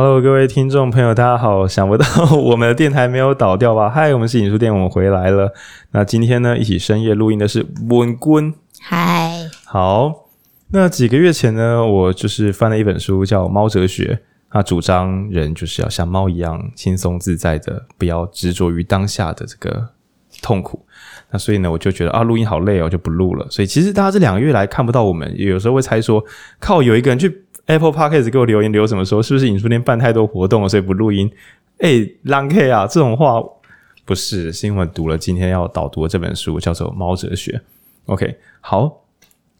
Hello，各位听众朋友，大家好！想不到我们的电台没有倒掉吧？嗨，我们是影书店，我们回来了。那今天呢，一起深夜录音的是文君。嗨，好。那几个月前呢，我就是翻了一本书，叫《猫哲学》。它主张人就是要像猫一样轻松自在的，不要执着于当下的这个痛苦。那所以呢，我就觉得啊，录音好累哦，就不录了。所以其实大家这两个月来看不到我们，有时候会猜说，靠，有一个人去。Apple Podcast 给我留言留什么说？是不是影书店办太多活动了，所以不录音？哎、欸，浪 K 啊，这种话不是，是因为读了今天要导读的这本书，叫做《猫哲学》。OK，好。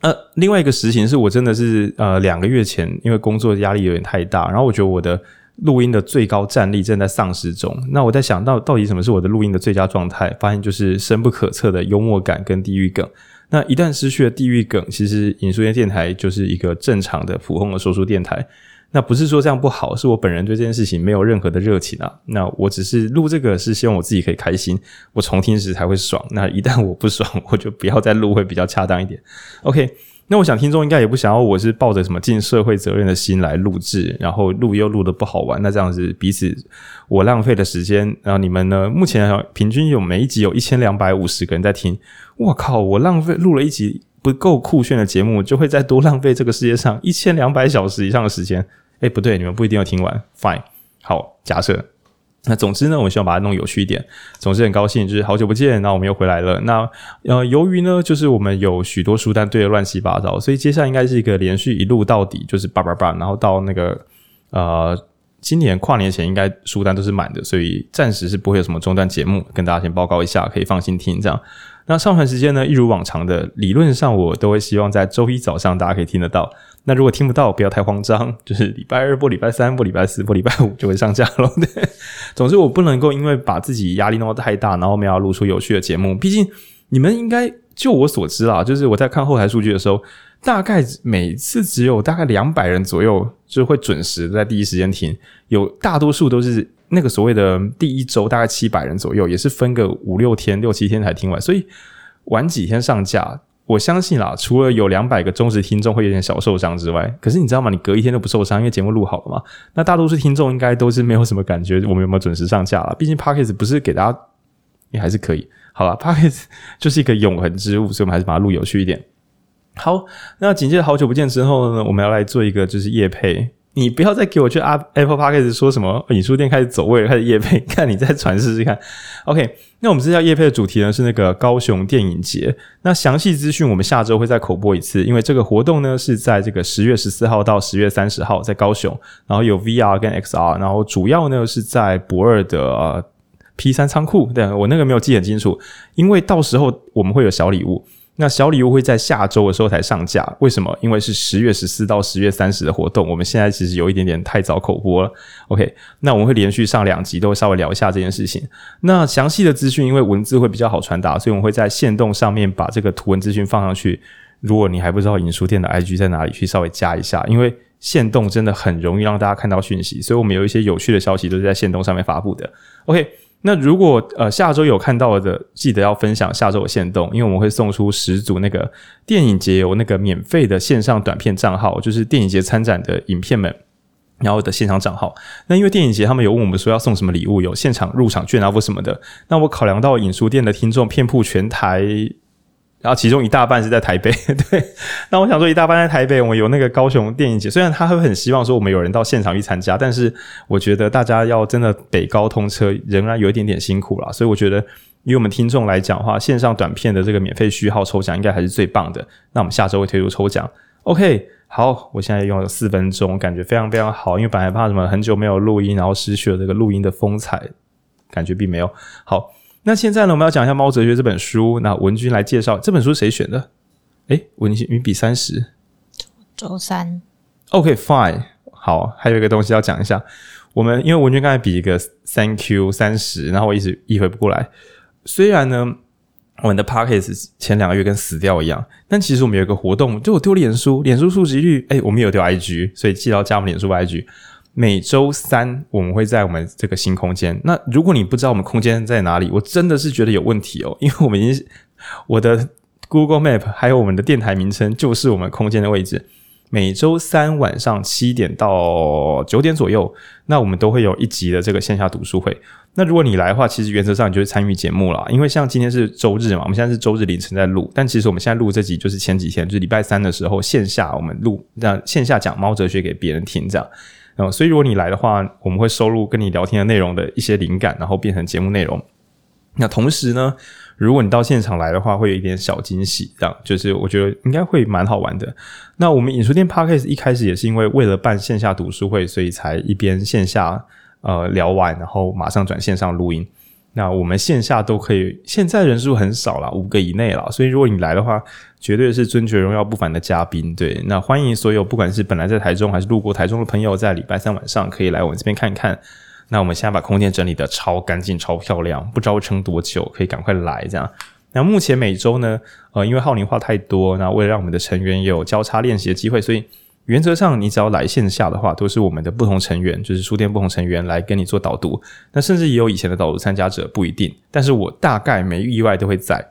呃，另外一个实情是我真的是呃两个月前，因为工作压力有点太大，然后我觉得我的录音的最高战力正在丧失中。那我在想到到底什么是我的录音的最佳状态？发现就是深不可测的幽默感跟地狱梗。那一旦失去了地域梗，其实影书店电台就是一个正常的普通的说书电台。那不是说这样不好，是我本人对这件事情没有任何的热情啊。那我只是录这个是希望我自己可以开心，我重听时才会爽。那一旦我不爽，我就不要再录，会比较恰当一点。OK。那我想听众应该也不想要我是抱着什么尽社会责任的心来录制，然后录又录的不好玩，那这样子彼此我浪费的时间，然后你们呢？目前平均有每一集有一千两百五十个人在听，我靠！我浪费录了一集不够酷炫的节目，就会再多浪费这个世界上一千两百小时以上的时间。诶，不对，你们不一定要听完。Fine，好，假设。那总之呢，我希望把它弄有趣一点。总之很高兴，就是好久不见，那我们又回来了。那呃，由于呢，就是我们有许多书单堆得乱七八糟，所以接下来应该是一个连续一路到底，就是叭叭叭，然后到那个呃，今年跨年前应该书单都是满的，所以暂时是不会有什么中断节目，跟大家先报告一下，可以放心听这样。那上传时间呢，一如往常的，理论上我都会希望在周一早上大家可以听得到。那如果听不到，不要太慌张，就是礼拜二不礼拜三不礼拜四不礼拜五就会上架了。对，总之我不能够因为把自己压力弄得太大，然后没有录出有趣的节目。毕竟你们应该就我所知啦，就是我在看后台数据的时候，大概每次只有大概两百人左右就会准时在第一时间听，有大多数都是。那个所谓的第一周大概七百人左右，也是分个五六天、六七天才听完，所以晚几天上架，我相信啦，除了有两百个忠实听众会有点小受伤之外，可是你知道吗？你隔一天都不受伤，因为节目录好了嘛。那大多数听众应该都是没有什么感觉，我们有没有准时上架了？毕竟 Podcast 不是给大家，也还是可以。好了，Podcast 就是一个永恒之物，所以我们还是把它录有趣一点。好，那紧接着好久不见之后呢，我们要来做一个就是夜配。你不要再给我去 Apple Podcast 说什么影书店开始走位，开始业配，看你再传试试看。OK，那我们这次要业配的主题呢是那个高雄电影节。那详细资讯我们下周会再口播一次，因为这个活动呢是在这个十月十四号到十月三十号在高雄，然后有 VR 跟 XR，然后主要呢是在博二的 P 三仓库。对，我那个没有记很清楚，因为到时候我们会有小礼物。那小礼物会在下周的时候才上架，为什么？因为是十月十四到十月三十的活动，我们现在其实有一点点太早口播了。OK，那我们会连续上两集，都会稍微聊一下这件事情。那详细的资讯，因为文字会比较好传达，所以我们会在限动上面把这个图文资讯放上去。如果你还不知道影书店的 IG 在哪里，去稍微加一下，因为限动真的很容易让大家看到讯息，所以我们有一些有趣的消息都是在限动上面发布的。OK。那如果呃下周有看到的，记得要分享下周有限动，因为我们会送出十组那个电影节有那个免费的线上短片账号，就是电影节参展的影片们，然后的现场账号。那因为电影节他们有问我们说要送什么礼物，有现场入场券啊或什么的。那我考量到影书店的听众遍布全台。然后其中一大半是在台北，对。那我想说，一大半在台北，我们有那个高雄电影节。虽然他会很希望说我们有人到现场去参加，但是我觉得大家要真的北高通车，仍然有一点点辛苦啦。所以我觉得，以我们听众来讲的话，线上短片的这个免费序号抽奖应该还是最棒的。那我们下周会推出抽奖。OK，好，我现在用了四分钟，感觉非常非常好。因为本来怕什么很久没有录音，然后失去了这个录音的风采，感觉并没有好。那现在呢，我们要讲一下《猫哲学》这本书。那文君来介绍这本书谁选的？诶，文君云比三十，周三。OK，fine。好，还有一个东西要讲一下。我们因为文君刚才比一个 Thank you 三十，然后我一直意会不过来。虽然呢，我们的 Podcast 前两个月跟死掉一样，但其实我们有一个活动，就我丢脸书，脸书触及率，诶，我们有丢 IG，所以记得要加我们脸书 IG。每周三我们会在我们这个新空间。那如果你不知道我们空间在哪里，我真的是觉得有问题哦，因为我们已经我的 Google Map 还有我们的电台名称就是我们空间的位置。每周三晚上七点到九点左右，那我们都会有一集的这个线下读书会。那如果你来的话，其实原则上你就是参与节目了，因为像今天是周日嘛，我们现在是周日凌晨在录，但其实我们现在录这集就是前几天，就是礼拜三的时候线下我们录，让线下讲猫哲学给别人听这样。嗯，所以如果你来的话，我们会收录跟你聊天的内容的一些灵感，然后变成节目内容。那同时呢，如果你到现场来的话，会有一点小惊喜，这样就是我觉得应该会蛮好玩的。那我们影书店 Podcast 一开始也是因为为了办线下读书会，所以才一边线下呃聊完，然后马上转线上录音。那我们线下都可以，现在人数很少了，五个以内了。所以如果你来的话，绝对是尊爵荣耀不凡的嘉宾。对，那欢迎所有不管是本来在台中还是路过台中的朋友，在礼拜三晚上可以来我们这边看看。那我们现在把空间整理得超干净、超漂亮，不知道撑多久，可以赶快来这样。那目前每周呢，呃，因为浩宁话太多，那为了让我们的成员有交叉练习的机会，所以原则上你只要来线下的话，都是我们的不同成员，就是书店不同成员来跟你做导读。那甚至也有以前的导读参加者，不一定。但是我大概没意外都会在。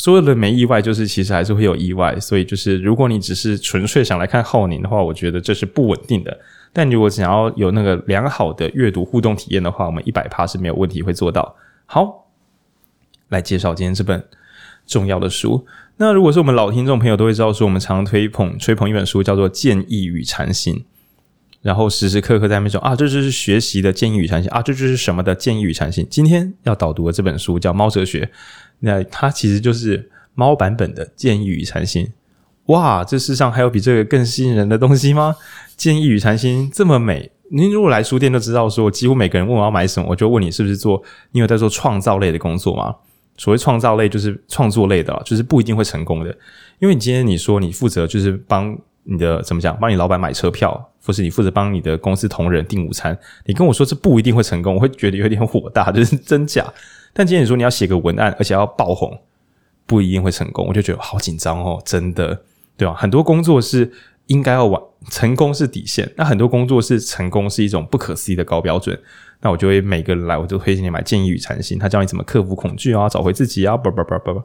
所有的没意外，就是其实还是会有意外。所以就是如果你只是纯粹想来看浩宁的话，我觉得这是不稳定的。但如果想要有那个良好的阅读互动体验的话，我们一百趴是没有问题会做到。好，来介绍今天这本重要的书。那如果是我们老听众朋友都会知道，说我们常推捧吹捧一本书，叫做《建议与禅心》，然后时时刻刻在那边说啊，这就是学习的建议与禅心啊，这就是什么的建议与禅心。今天要导读的这本书叫《猫哲学》，那它其实就是猫版本的建议与禅心。哇，这世上还有比这个更吸引人的东西吗？建议与禅心这么美，您如果来书店就知道，说几乎每个人问我要买什么，我就问你是不是做，你有在做创造类的工作吗？所谓创造类就是创作类的，就是不一定会成功的。因为你今天你说你负责就是帮你的怎么讲，帮你老板买车票，或是你负责帮你的公司同仁订午餐，你跟我说这不一定会成功，我会觉得有点火大，就是真假。但今天你说你要写个文案，而且要爆红，不一定会成功，我就觉得好紧张哦，真的，对吧？很多工作是。应该要完成功是底线，那很多工作是成功是一种不可思议的高标准。那我就会每个人来，我就推荐你买《建议与禅心》，他教你怎么克服恐惧啊，找回自己啊，不不不不不。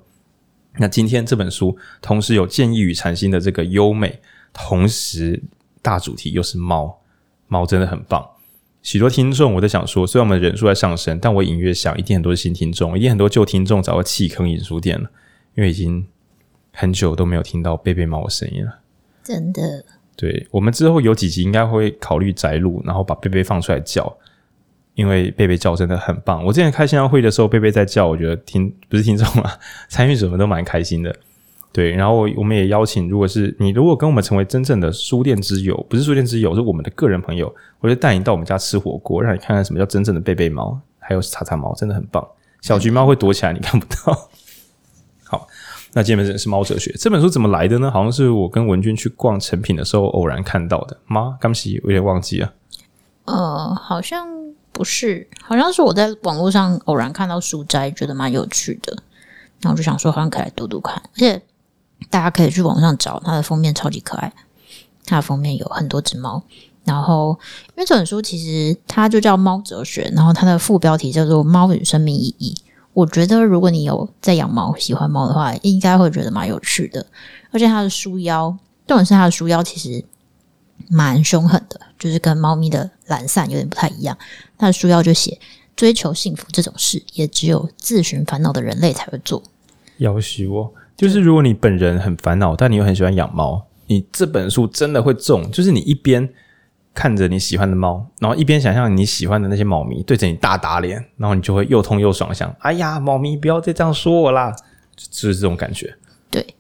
那今天这本书同时有《建议与禅心》的这个优美，同时大主题又是猫，猫真的很棒。许多听众我在想说，虽然我们人数在上升，但我隐约想，一定很多新听众，一定很多旧听众早就弃坑影书店了，因为已经很久都没有听到贝贝猫的声音了。真的，对，我们之后有几集应该会考虑摘录，然后把贝贝放出来叫，因为贝贝叫真的很棒。我之前开线上会的时候，贝贝在叫，我觉得听不是听众啊，参与者们都蛮开心的。对，然后我们也邀请，如果是你如果跟我们成为真正的书店之友，不是书店之友，是我们的个人朋友，我就带你到我们家吃火锅，让你看看什么叫真正的贝贝猫，还有茶茶猫，真的很棒。小橘猫会躲起来，你看不到。好。那这本是《猫哲学》这本书怎么来的呢？好像是我跟文君去逛成品的时候偶然看到的吗？刚洗我有点忘记了。呃，好像不是，好像是我在网络上偶然看到书斋，觉得蛮有趣的，那我就想说，好像可以来读读看。而且大家可以去网上找它的封面，超级可爱。它的封面有很多只猫，然后因为这本书其实它就叫《猫哲学》，然后它的副标题叫做《猫与生命意义》。我觉得，如果你有在养猫、喜欢猫的话，应该会觉得蛮有趣的。而且它的书腰，重点是它的书腰其实蛮凶狠的，就是跟猫咪的懒散有点不太一样。它的书腰就写：“追求幸福这种事，也只有自寻烦恼的人类才会做。”要许我，就是如果你本人很烦恼，但你又很喜欢养猫，你这本书真的会中。就是你一边。看着你喜欢的猫，然后一边想象你喜欢的那些猫咪对着你大打脸，然后你就会又痛又爽，想：哎呀，猫咪不要再这样说我啦，就是这种感觉。对，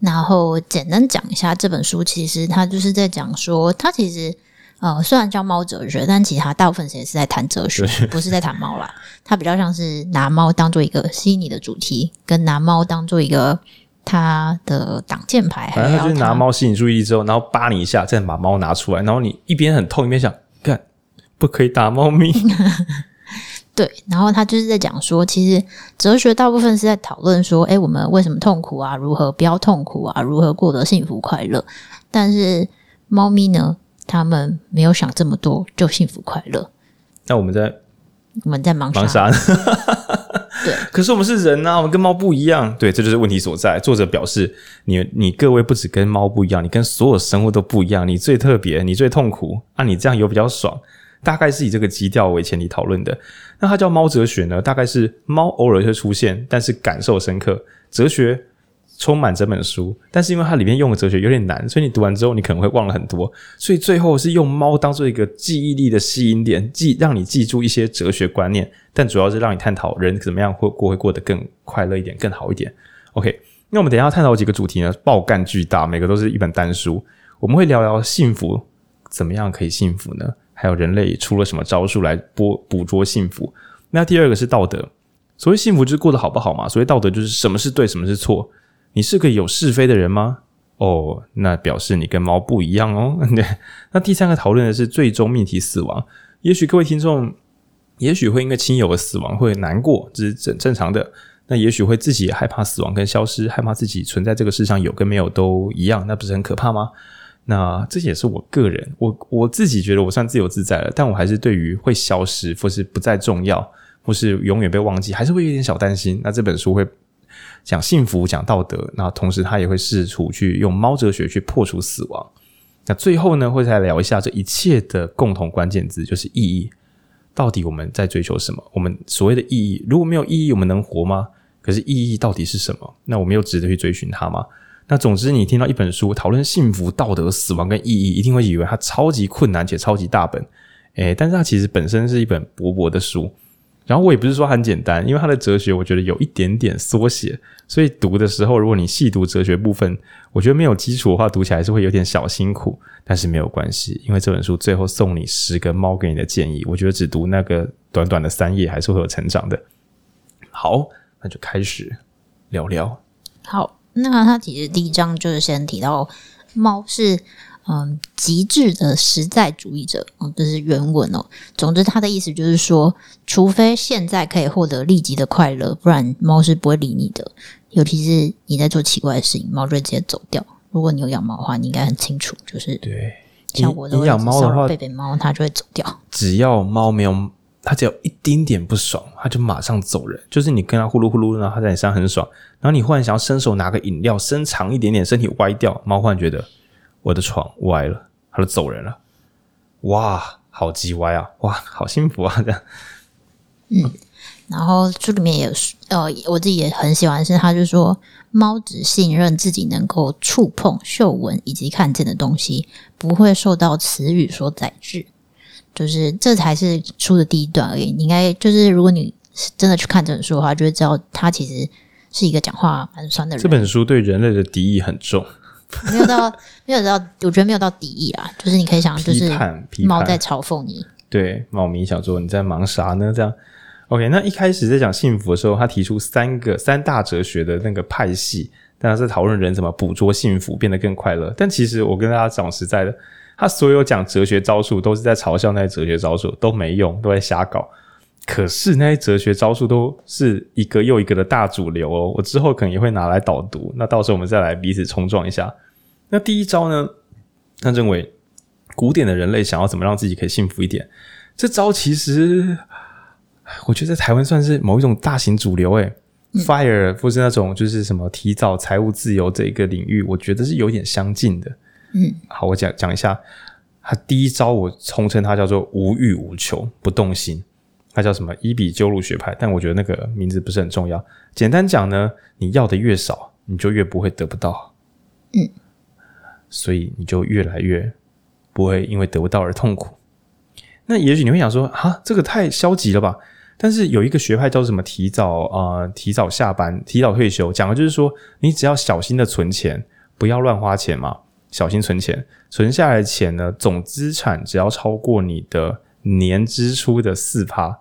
然后简单讲一下这本书，其实它就是在讲说，它其实呃虽然叫猫哲学，但其实它大部分时间是在谈哲学，不是在谈猫啦。它比较像是拿猫当做一个吸引你的主题，跟拿猫当做一个。它的挡箭牌，反正他就是拿猫吸引注意力之后，然后扒你一下，再把猫拿出来，然后你一边很痛，一边想，看不可以打猫咪。对，然后他就是在讲说，其实哲学大部分是在讨论说，哎，我们为什么痛苦啊？如何不要痛苦啊？如何过得幸福快乐？但是猫咪呢？他们没有想这么多，就幸福快乐。那我们在我们在忙忙啥呢？对，可是我们是人啊，我们跟猫不一样。对，这就是问题所在。作者表示，你你各位不止跟猫不一样，你跟所有生物都不一样。你最特别，你最痛苦啊！你这样有比较爽，大概是以这个基调为前提讨论的。那它叫猫哲学呢？大概是猫偶尔会出现，但是感受深刻，哲学。充满这本书，但是因为它里面用的哲学有点难，所以你读完之后你可能会忘了很多。所以最后是用猫当做一个记忆力的吸引点，记让你记住一些哲学观念，但主要是让你探讨人怎么样会过会过得更快乐一点、更好一点。OK，那我们等一下探讨几个主题呢？爆干巨大，每个都是一本单书。我们会聊聊幸福，怎么样可以幸福呢？还有人类出了什么招数来捕捕捉幸福？那第二个是道德，所谓幸福就是过得好不好嘛？所谓道德就是什么是对，什么是错。你是个有是非的人吗？哦，那表示你跟猫不一样哦。对，那第三个讨论的是最终命题——死亡。也许各位听众，也许会因为亲友的死亡会难过，这是正正常的。那也许会自己害怕死亡跟消失，害怕自己存在这个世上有跟没有都一样，那不是很可怕吗？那这也是我个人，我我自己觉得我算自由自在了，但我还是对于会消失或是不再重要，或是永远被忘记，还是会有点小担心。那这本书会。讲幸福，讲道德，那同时他也会试图去用猫哲学去破除死亡。那最后呢，会再聊一下这一切的共同关键字，就是意义。到底我们在追求什么？我们所谓的意义，如果没有意义，我们能活吗？可是意义到底是什么？那我们又值得去追寻它吗？那总之，你听到一本书讨论幸福、道德、死亡跟意义，一定会以为它超级困难且超级大本。诶，但是它其实本身是一本薄薄的书。然后我也不是说很简单，因为它的哲学我觉得有一点点缩写，所以读的时候，如果你细读哲学部分，我觉得没有基础的话，读起来是会有点小辛苦。但是没有关系，因为这本书最后送你十个猫给你的建议，我觉得只读那个短短的三页还是会有成长的。好，那就开始聊聊。好，那他其实第一章就是先提到猫是。嗯，极致的实在主义者，嗯，这是原文哦。总之，他的意思就是说，除非现在可以获得立即的快乐，不然猫是不会理你的。尤其是你在做奇怪的事情，猫就会直接走掉。如果你有养猫的话，你应该很清楚，就是对，像我的养猫的话，贝贝猫它就会走掉。只要猫没有，它只要一丁点不爽，它就马上走人。就是你跟它呼噜呼噜，然后它在你身上很爽，然后你忽然想要伸手拿个饮料，伸长一点点，身体歪掉，猫忽然觉得。我的床歪了，他就走人了。哇，好鸡歪啊！哇，好幸福啊！这样，嗯，然后书里面也呃，我自己也很喜欢，是他就说，猫只信任自己能够触碰、嗅闻以及看见的东西，不会受到词语所载制。就是这才是书的第一段而已。你应该就是，如果你真的去看这本书的话，就会知道他其实是一个讲话蛮酸的人。这本书对人类的敌意很重。没有到，没有到，我觉得没有到敌意啊。就是你可以想，就是猫在嘲讽你。对，猫咪想说你在忙啥呢？这样。OK，那一开始在讲幸福的时候，他提出三个三大哲学的那个派系，大家在讨论人怎么捕捉幸福，变得更快乐。但其实我跟大家讲实在的，他所有讲哲学招数都是在嘲笑那些哲学招数，都没用，都在瞎搞。可是那些哲学招数都是一个又一个的大主流哦，我之后可能也会拿来导读。那到时候我们再来彼此冲撞一下。那第一招呢？他认为古典的人类想要怎么让自己可以幸福一点？这招其实我觉得在台湾算是某一种大型主流诶。嗯、Fire 或是那种就是什么提早财务自由这一个领域，我觉得是有点相近的。嗯，好，我讲讲一下。他第一招我通称它叫做无欲无求，不动心。它叫什么？伊比鸠鲁学派，但我觉得那个名字不是很重要。简单讲呢，你要的越少，你就越不会得不到。嗯，所以你就越来越不会因为得不到而痛苦。那也许你会想说，啊，这个太消极了吧？但是有一个学派叫做什么？提早啊、呃，提早下班，提早退休，讲的就是说，你只要小心的存钱，不要乱花钱嘛，小心存钱，存下来的钱呢，总资产只要超过你的年支出的四趴。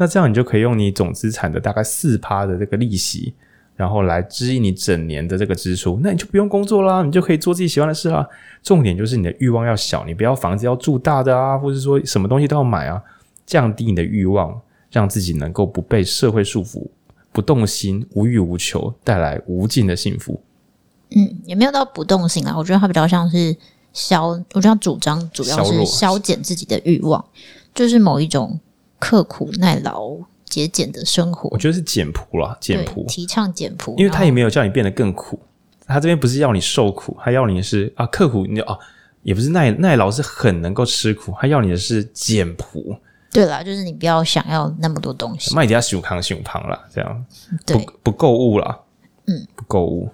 那这样你就可以用你总资产的大概四趴的这个利息，然后来支应你整年的这个支出。那你就不用工作啦，你就可以做自己喜欢的事啦。重点就是你的欲望要小，你不要房子要住大的啊，或者说什么东西都要买啊，降低你的欲望，让自己能够不被社会束缚，不动心，无欲无求，带来无尽的幸福。嗯，也没有到不动心啊，我觉得它比较像是消，我觉得主张主要是消减自己的欲望，就是某一种。刻苦耐劳节俭的生活。我觉得是简朴啦，简朴，提倡简朴，因为他也没有叫你变得更苦，他这边不是要你受苦，他要你的是啊刻苦，你啊也不是耐耐劳，是很能够吃苦，他要你的是简朴。对啦，就是你不要想要那么多东西，卖家熊康熊胖啦，这样。对。不不购物啦，嗯，不购物。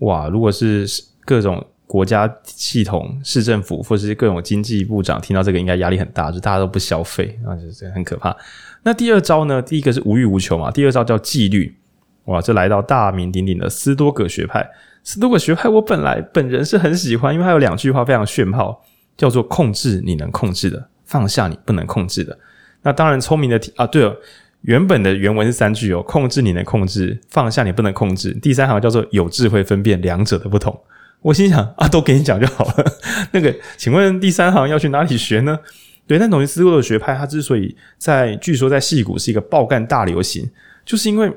哇！如果是各种国家系统、市政府或者是各种经济部长听到这个，应该压力很大，就大家都不消费，那就是很可怕。那第二招呢？第一个是无欲无求嘛，第二招叫纪律。哇，这来到大名鼎鼎的斯多葛学派。斯多葛学派，我本来本人是很喜欢，因为它有两句话非常炫炮，叫做“控制你能控制的”。放下你不能控制的，那当然聪明的啊，对了，原本的原文是三句哦，控制你能控制，放下你不能控制。第三行叫做有智慧分辨两者的不同。我心想啊，都给你讲就好了。那个，请问第三行要去哪里学呢？对，那董斯多葛学派，它之所以在据说在戏谷是一个爆干大流行，就是因为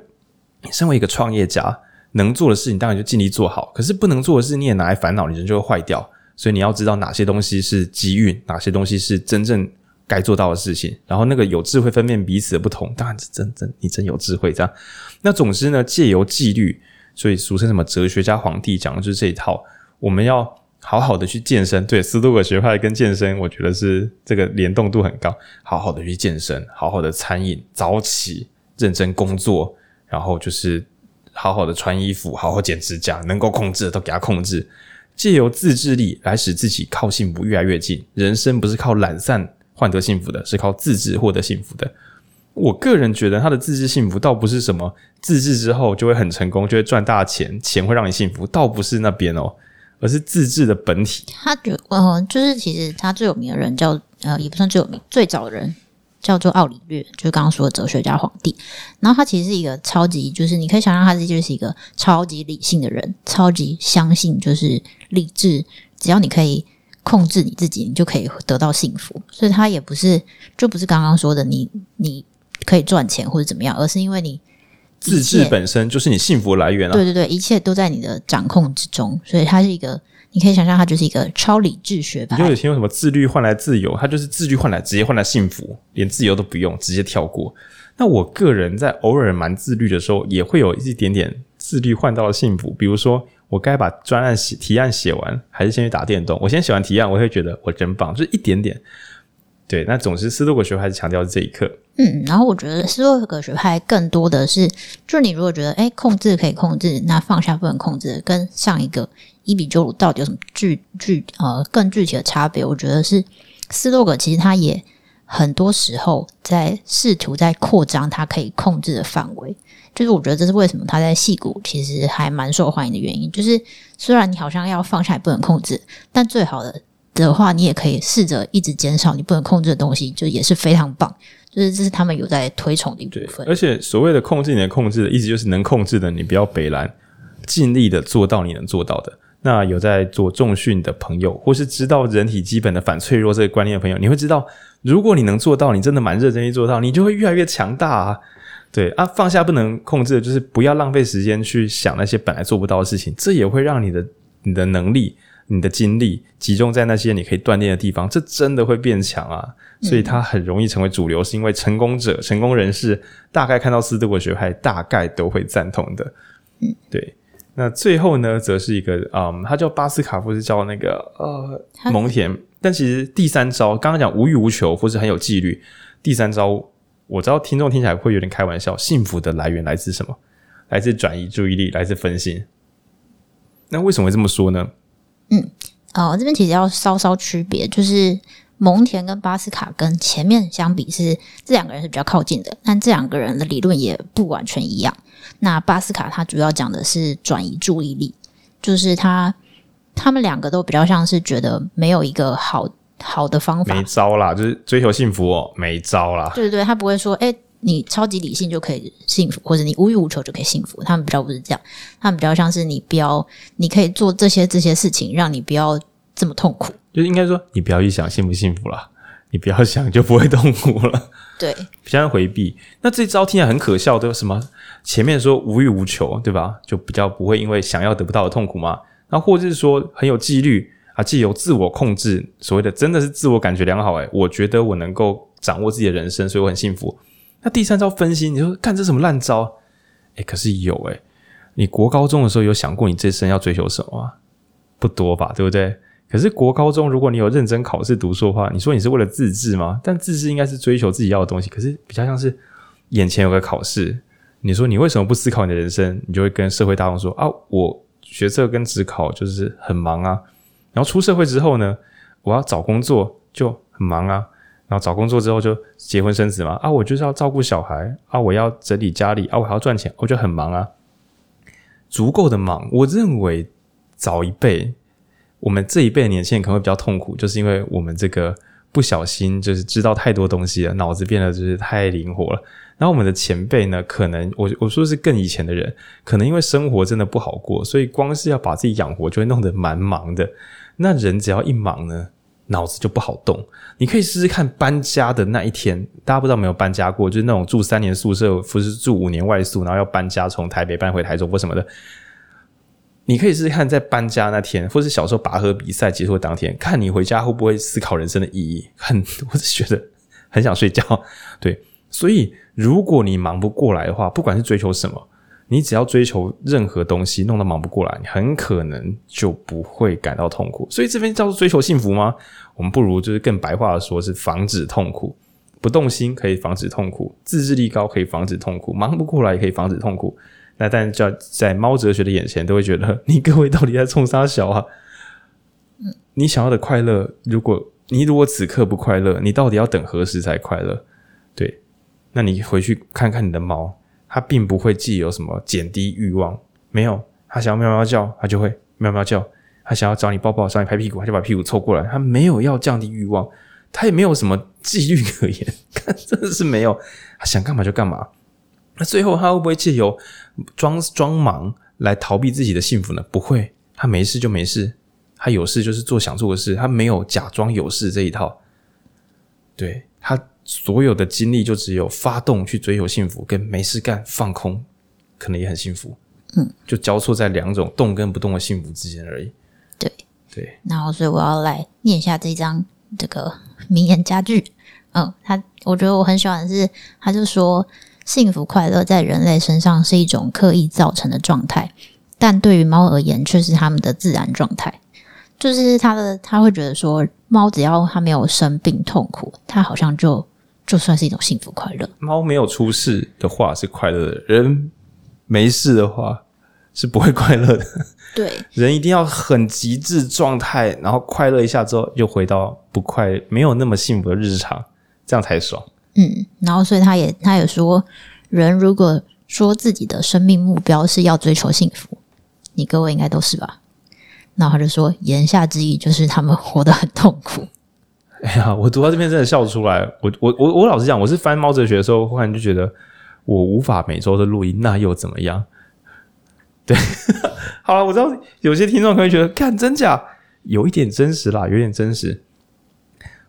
身为一个创业家，能做的事情当然就尽力做好，可是不能做的事你也拿来烦恼，你人就会坏掉。所以你要知道哪些东西是机运，哪些东西是真正该做到的事情。然后那个有智慧分辨彼此的不同，当然是真真你真有智慧这样。那总之呢，借由纪律，所以俗称什么哲学家皇帝讲的就是这一套。我们要好好的去健身，对，斯多葛学派跟健身，我觉得是这个联动度很高。好好的去健身，好好的餐饮，早起认真工作，然后就是好好的穿衣服，好好剪指甲，能够控制的都给他控制。借由自制力来使自己靠幸福越来越近。人生不是靠懒散换得幸福的，是靠自制获得幸福的。我个人觉得他的自制幸福倒不是什么自制之后就会很成功，就会赚大钱，钱会让你幸福，倒不是那边哦，而是自制的本体。他觉呃，就是其实他最有名的人叫呃，也不算最有名，最早的人。叫做奥里略，就是刚刚说的哲学家皇帝。然后他其实是一个超级，就是你可以想象他是就是一个超级理性的人，超级相信就是理智，只要你可以控制你自己，你就可以得到幸福。所以他也不是，就不是刚刚说的你你可以赚钱或者怎么样，而是因为你自制本身就是你幸福来源啊。对对对，一切都在你的掌控之中，所以它是一个。你可以想象，它就是一个超理智学派。你就有听过什么自律换来自由？它就是自律换来直接换来幸福，连自由都不用，直接跳过。那我个人在偶尔蛮自律的时候，也会有一点点自律换到了幸福。比如说，我该把专案写提案写完，还是先去打电动？我先写完提案，我会觉得我真棒，就是一点点。对，那总之，斯多葛学派是强调这一刻。嗯，然后我觉得斯多葛学派更多的是，就是你如果觉得诶控制可以控制，那放下不能控制，跟上一个伊比鸠鲁到底有什么具具呃更具体的差别？我觉得是斯多葛其实他也很多时候在试图在扩张他可以控制的范围。就是我觉得这是为什么他在戏骨其实还蛮受欢迎的原因。就是虽然你好像要放下也不能控制，但最好的。的话，你也可以试着一直减少你不能控制的东西，就也是非常棒。就是这是他们有在推崇的一部分。而且所谓的控制你能控制的意思，就是能控制的你不要北蓝，尽力的做到你能做到的。那有在做重训的朋友，或是知道人体基本的反脆弱这个观念的朋友，你会知道，如果你能做到，你真的蛮认真去做到，你就会越来越强大啊。对啊，放下不能控制的，就是不要浪费时间去想那些本来做不到的事情，这也会让你的你的能力。你的精力集中在那些你可以锻炼的地方，这真的会变强啊！所以它很容易成为主流，是因为成功者、成功人士大概看到斯多葛学派，大概都会赞同的。嗯，对。那最后呢，则是一个，嗯，他叫巴斯卡夫，是叫那个呃蒙田。但其实第三招，刚刚讲无欲无求，或是很有纪律。第三招，我知道听众听起来会有点开玩笑。幸福的来源来自什么？来自转移注意力，来自分心。那为什么会这么说呢？嗯，哦，这边其实要稍稍区别，就是蒙田跟巴斯卡跟前面相比是这两个人是比较靠近的，但这两个人的理论也不完全一样。那巴斯卡他主要讲的是转移注意力，就是他他们两个都比较像是觉得没有一个好好的方法，没招啦，就是追求幸福哦，没招啦。对对对，他不会说，哎。你超级理性就可以幸福，或者你无欲无求就可以幸福。他们比较不是这样，他们比较像是你不要，你可以做这些这些事情，让你不要这么痛苦。就应该说，你不要去想幸不幸福了，你不要想就不会痛苦了。对，相当回避。那这招听起来很可笑，对什么？前面说无欲无求，对吧？就比较不会因为想要得不到的痛苦嘛。那或者是说很有纪律啊，既有自我控制，所谓的真的是自我感觉良好。诶，我觉得我能够掌握自己的人生，所以我很幸福。那第三招分析，你说看这什么烂招？哎，可是有哎，你国高中的时候有想过你这生要追求什么吗？不多吧，对不对？可是国高中，如果你有认真考试读书的话，你说你是为了自制吗？但自制应该是追求自己要的东西，可是比较像是眼前有个考试。你说你为什么不思考你的人生？你就会跟社会大众说啊，我学测跟职考就是很忙啊。然后出社会之后呢，我要找工作就很忙啊。然后找工作之后就结婚生子嘛啊，我就是要照顾小孩啊，我要整理家里啊，我还要赚钱，我就很忙啊，足够的忙。我认为早一辈，我们这一辈的年轻人可能会比较痛苦，就是因为我们这个不小心就是知道太多东西了，脑子变得就是太灵活了。然后我们的前辈呢，可能我我说是更以前的人，可能因为生活真的不好过，所以光是要把自己养活，就会弄得蛮忙的。那人只要一忙呢，脑子就不好动。你可以试试看搬家的那一天，大家不知道没有搬家过？就是那种住三年宿舍，不是住五年外宿，然后要搬家从台北搬回台中或什么的。你可以试试看，在搬家那天，或是小时候拔河比赛结束的当天，看你回家会不会思考人生的意义。很，我是觉得很想睡觉。对，所以如果你忙不过来的话，不管是追求什么。你只要追求任何东西，弄得忙不过来，你很可能就不会感到痛苦。所以这边叫做追求幸福吗？我们不如就是更白话的说，是防止痛苦。不动心可以防止痛苦，自制力高可以防止痛苦，忙不过来也可以防止痛苦。那但叫在猫哲学的眼前，都会觉得 你各位到底在冲啥小啊？你想要的快乐，如果你如果此刻不快乐，你到底要等何时才快乐？对，那你回去看看你的猫。它并不会既有什么减低欲望，没有。它想要喵喵叫，它就会喵喵叫；它想要找你抱抱，找你拍屁股，它就把屁股凑过来。它没有要降低欲望，它也没有什么纪律可言，真的是没有。它想干嘛就干嘛。那最后它会不会借由装装忙来逃避自己的幸福呢？不会，它没事就没事，它有事就是做想做的事，它没有假装有事这一套。对，它。所有的精力就只有发动去追求幸福，跟没事干放空，可能也很幸福。嗯，就交错在两种动跟不动的幸福之间而已。对对，然后所以我要来念一下这张这个名言佳句。嗯，他我觉得我很喜欢的是，他就说幸福快乐在人类身上是一种刻意造成的状态，但对于猫而言却是他们的自然状态。就是他的他会觉得说，猫只要它没有生病痛苦，它好像就。就算是一种幸福快乐，猫没有出事的话是快乐的，人没事的话是不会快乐的。对，人一定要很极致状态，然后快乐一下之后又回到不快、没有那么幸福的日常，这样才爽。嗯，然后所以他也他也说，人如果说自己的生命目标是要追求幸福，你各位应该都是吧？然后他就说，言下之意就是他们活得很痛苦。哎呀，我读到这边真的笑出来。我我我我老实讲，我是翻猫哲学的时候，忽然就觉得我无法每周的录音，那又怎么样？对，好了，我知道有些听众可能觉得，看真假，有一点真实啦，有点真实。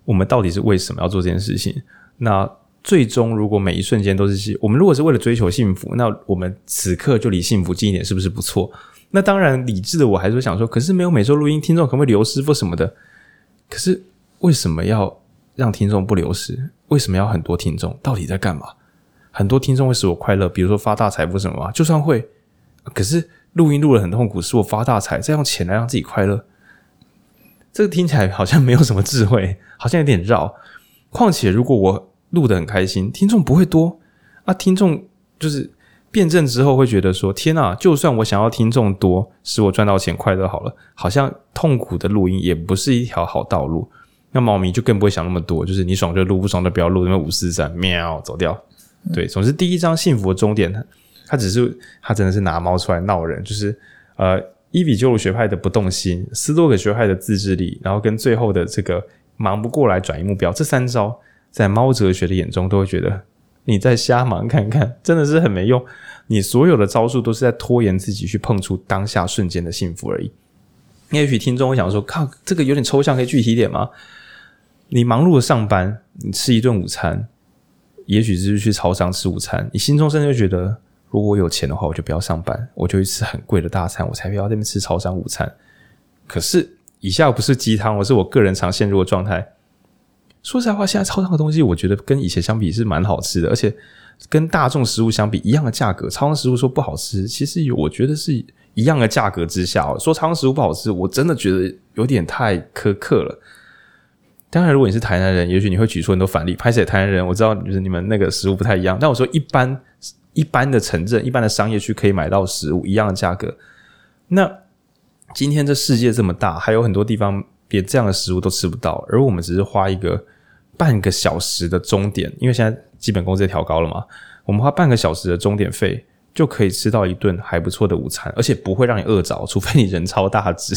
我们到底是为什么要做这件事情？那最终，如果每一瞬间都是我们如果是为了追求幸福，那我们此刻就离幸福近一点，是不是不错？那当然，理智的我还是想说，可是没有每周录音，听众可能会流失或什么的。可是。为什么要让听众不流失？为什么要很多听众？到底在干嘛？很多听众会使我快乐，比如说发大财，不什么吗？就算会，可是录音录得很痛苦，使我发大财，再用钱来让自己快乐，这个听起来好像没有什么智慧，好像有点绕。况且，如果我录得很开心，听众不会多啊。听众就是辩证之后会觉得说：天哪！就算我想要听众多，使我赚到钱快乐好了，好像痛苦的录音也不是一条好道路。那猫咪就更不会想那么多，就是你爽就录，不爽就不要录，那么五四三喵走掉。对，总之第一章幸福的终点，它只是它真的是拿猫出来闹人，就是呃伊比鸠鲁学派的不动心，斯多葛学派的自制力，然后跟最后的这个忙不过来转移目标，这三招在猫哲学的眼中都会觉得你在瞎忙看看，真的是很没用。你所有的招数都是在拖延自己去碰触当下瞬间的幸福而已。也许听众会想说，靠，这个有点抽象，可以具体点吗？你忙碌的上班，你吃一顿午餐，也许只是去超商吃午餐。你心中甚至会觉得，如果我有钱的话，我就不要上班，我就去吃很贵的大餐，我才不要在那边吃超商午餐。可是，以下不是鸡汤，我是我个人常陷入的状态。说实在话，现在超商的东西，我觉得跟以前相比是蛮好吃的，而且跟大众食物相比，一样的价格，超商食物说不好吃，其实我觉得是一样的价格之下，说超商食物不好吃，我真的觉得有点太苛刻了。当然，如果你是台南人，也许你会举出很多反例。拍摄台南人，我知道就是你们那个食物不太一样，但我说一般一般的城镇、一般的商业区可以买到食物一样的价格，那今天这世界这么大，还有很多地方连这样的食物都吃不到，而我们只是花一个。半个小时的钟点，因为现在基本工资也调高了嘛，我们花半个小时的钟点费就可以吃到一顿还不错的午餐，而且不会让你饿着，除非你人超大只。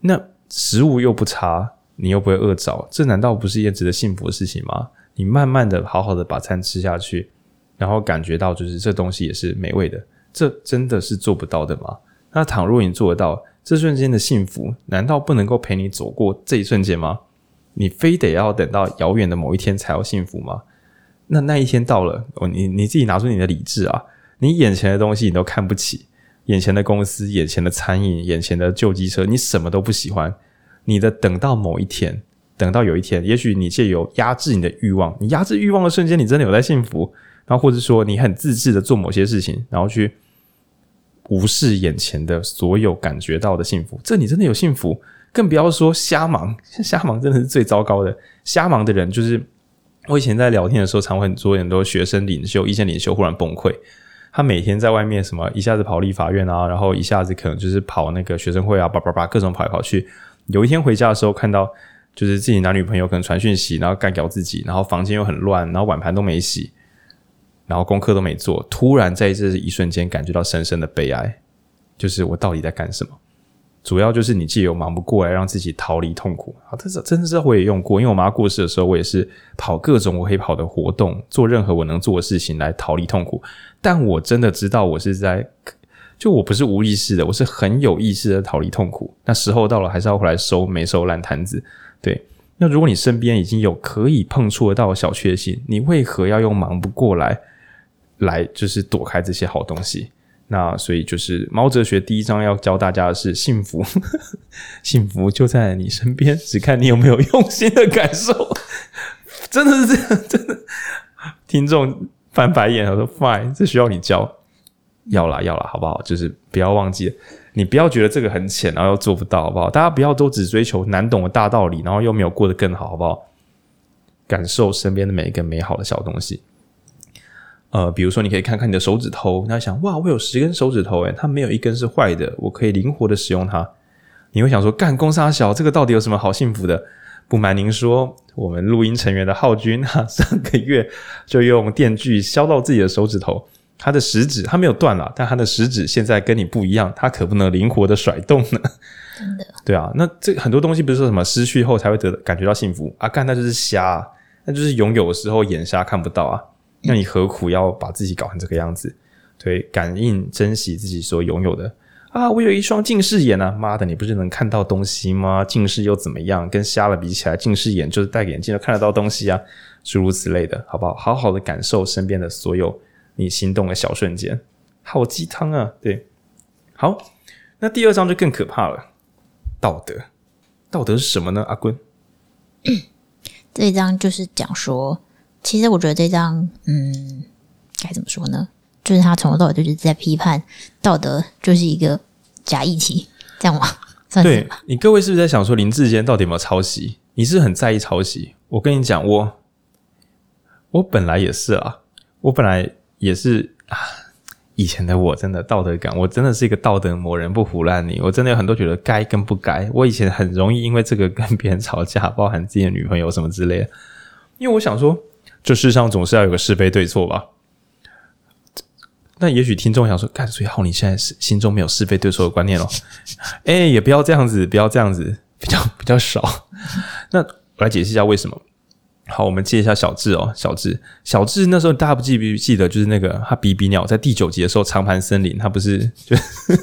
那食物又不差，你又不会饿着，这难道不是一件值得幸福的事情吗？你慢慢的、好好的把餐吃下去，然后感觉到就是这东西也是美味的，这真的是做不到的吗？那倘若你做得到，这瞬间的幸福难道不能够陪你走过这一瞬间吗？你非得要等到遥远的某一天才要幸福吗？那那一天到了，哦，你你自己拿出你的理智啊！你眼前的东西你都看不起，眼前的公司、眼前的餐饮、眼前的旧机车，你什么都不喜欢。你的等到某一天，等到有一天，也许你借由压制你的欲望，你压制欲望的瞬间，你真的有在幸福。然后或者说你很自制的做某些事情，然后去无视眼前的所有感觉到的幸福，这你真的有幸福。更不要说瞎忙，瞎忙真的是最糟糕的。瞎忙的人，就是我以前在聊天的时候，常会很多很多学生领袖、一线领袖忽然崩溃。他每天在外面什么，一下子跑立法院啊，然后一下子可能就是跑那个学生会啊，叭叭叭，各种跑来跑去。有一天回家的时候，看到就是自己男女朋友可能传讯息，然后干掉自己，然后房间又很乱，然后碗盘都没洗，然后功课都没做。突然在这一瞬间，感觉到深深的悲哀，就是我到底在干什么？主要就是你既有忙不过来，让自己逃离痛苦。啊，这是真的是我也用过，因为我妈过世的时候，我也是跑各种我可以跑的活动，做任何我能做的事情来逃离痛苦。但我真的知道，我是在，就我不是无意识的，我是很有意识的逃离痛苦。那时候到了，还是要回来收没收烂摊子。对，那如果你身边已经有可以碰触得到的小确幸，你为何要用忙不过来来就是躲开这些好东西？那所以就是猫哲学第一章要教大家的是幸福，幸福就在你身边，只看你有没有用心的感受。真的是这样，真的。听众翻白眼，我说 fine，这需要你教，要啦要啦，好不好？就是不要忘记，你不要觉得这个很浅，然后又做不到，好不好？大家不要都只追求难懂的大道理，然后又没有过得更好，好不好？感受身边的每一个美好的小东西。呃，比如说，你可以看看你的手指头，那想，哇，我有十根手指头，诶，它没有一根是坏的，我可以灵活的使用它。你会想说，干，公杀小，这个到底有什么好幸福的？不瞒您说，我们录音成员的浩君，哈，上个月就用电锯削到自己的手指头，他的食指他没有断了，但他的食指现在跟你不一样，他可不能灵活的甩动呢。真的？对啊，那这很多东西不是说什么失去后才会得感觉到幸福啊？干，那就是瞎，那就是拥有的时候眼瞎看不到啊。那你何苦要把自己搞成这个样子？对，感应、珍惜自己所拥有的啊！我有一双近视眼啊！妈的，你不是能看到东西吗？近视又怎么样？跟瞎了比起来，近视眼就是戴个眼镜都看得到东西啊！诸如此类的，好不好？好好的感受身边的所有你心动的小瞬间。好鸡汤啊！对，好，那第二章就更可怕了。道德，道德是什么呢？阿坤，这一章就是讲说。其实我觉得这章，嗯，该怎么说呢？就是他从头到尾就是在批判道德，就是一个假议题，这样吗？算。对，你各位是不是在想说林志坚到底有没有抄袭？你是很在意抄袭？我跟你讲，我我本来也是啊，我本来也是啊。以前的我真的道德感，我真的是一个道德魔人，不胡烂你。我真的有很多觉得该跟不该。我以前很容易因为这个跟别人吵架，包含自己的女朋友什么之类的，因为我想说。这世上总是要有个是非对错吧？那也许听众想说：“干，所以浩，你现在是心中没有是非对错的观念哦。”哎，也不要这样子，不要这样子，比较比较少。那我来解释一下为什么。好，我们接一下小智哦，小智，小智那时候大家不记不记得，就是那个他比比鸟在第九集的时候，长盘森林，他不是就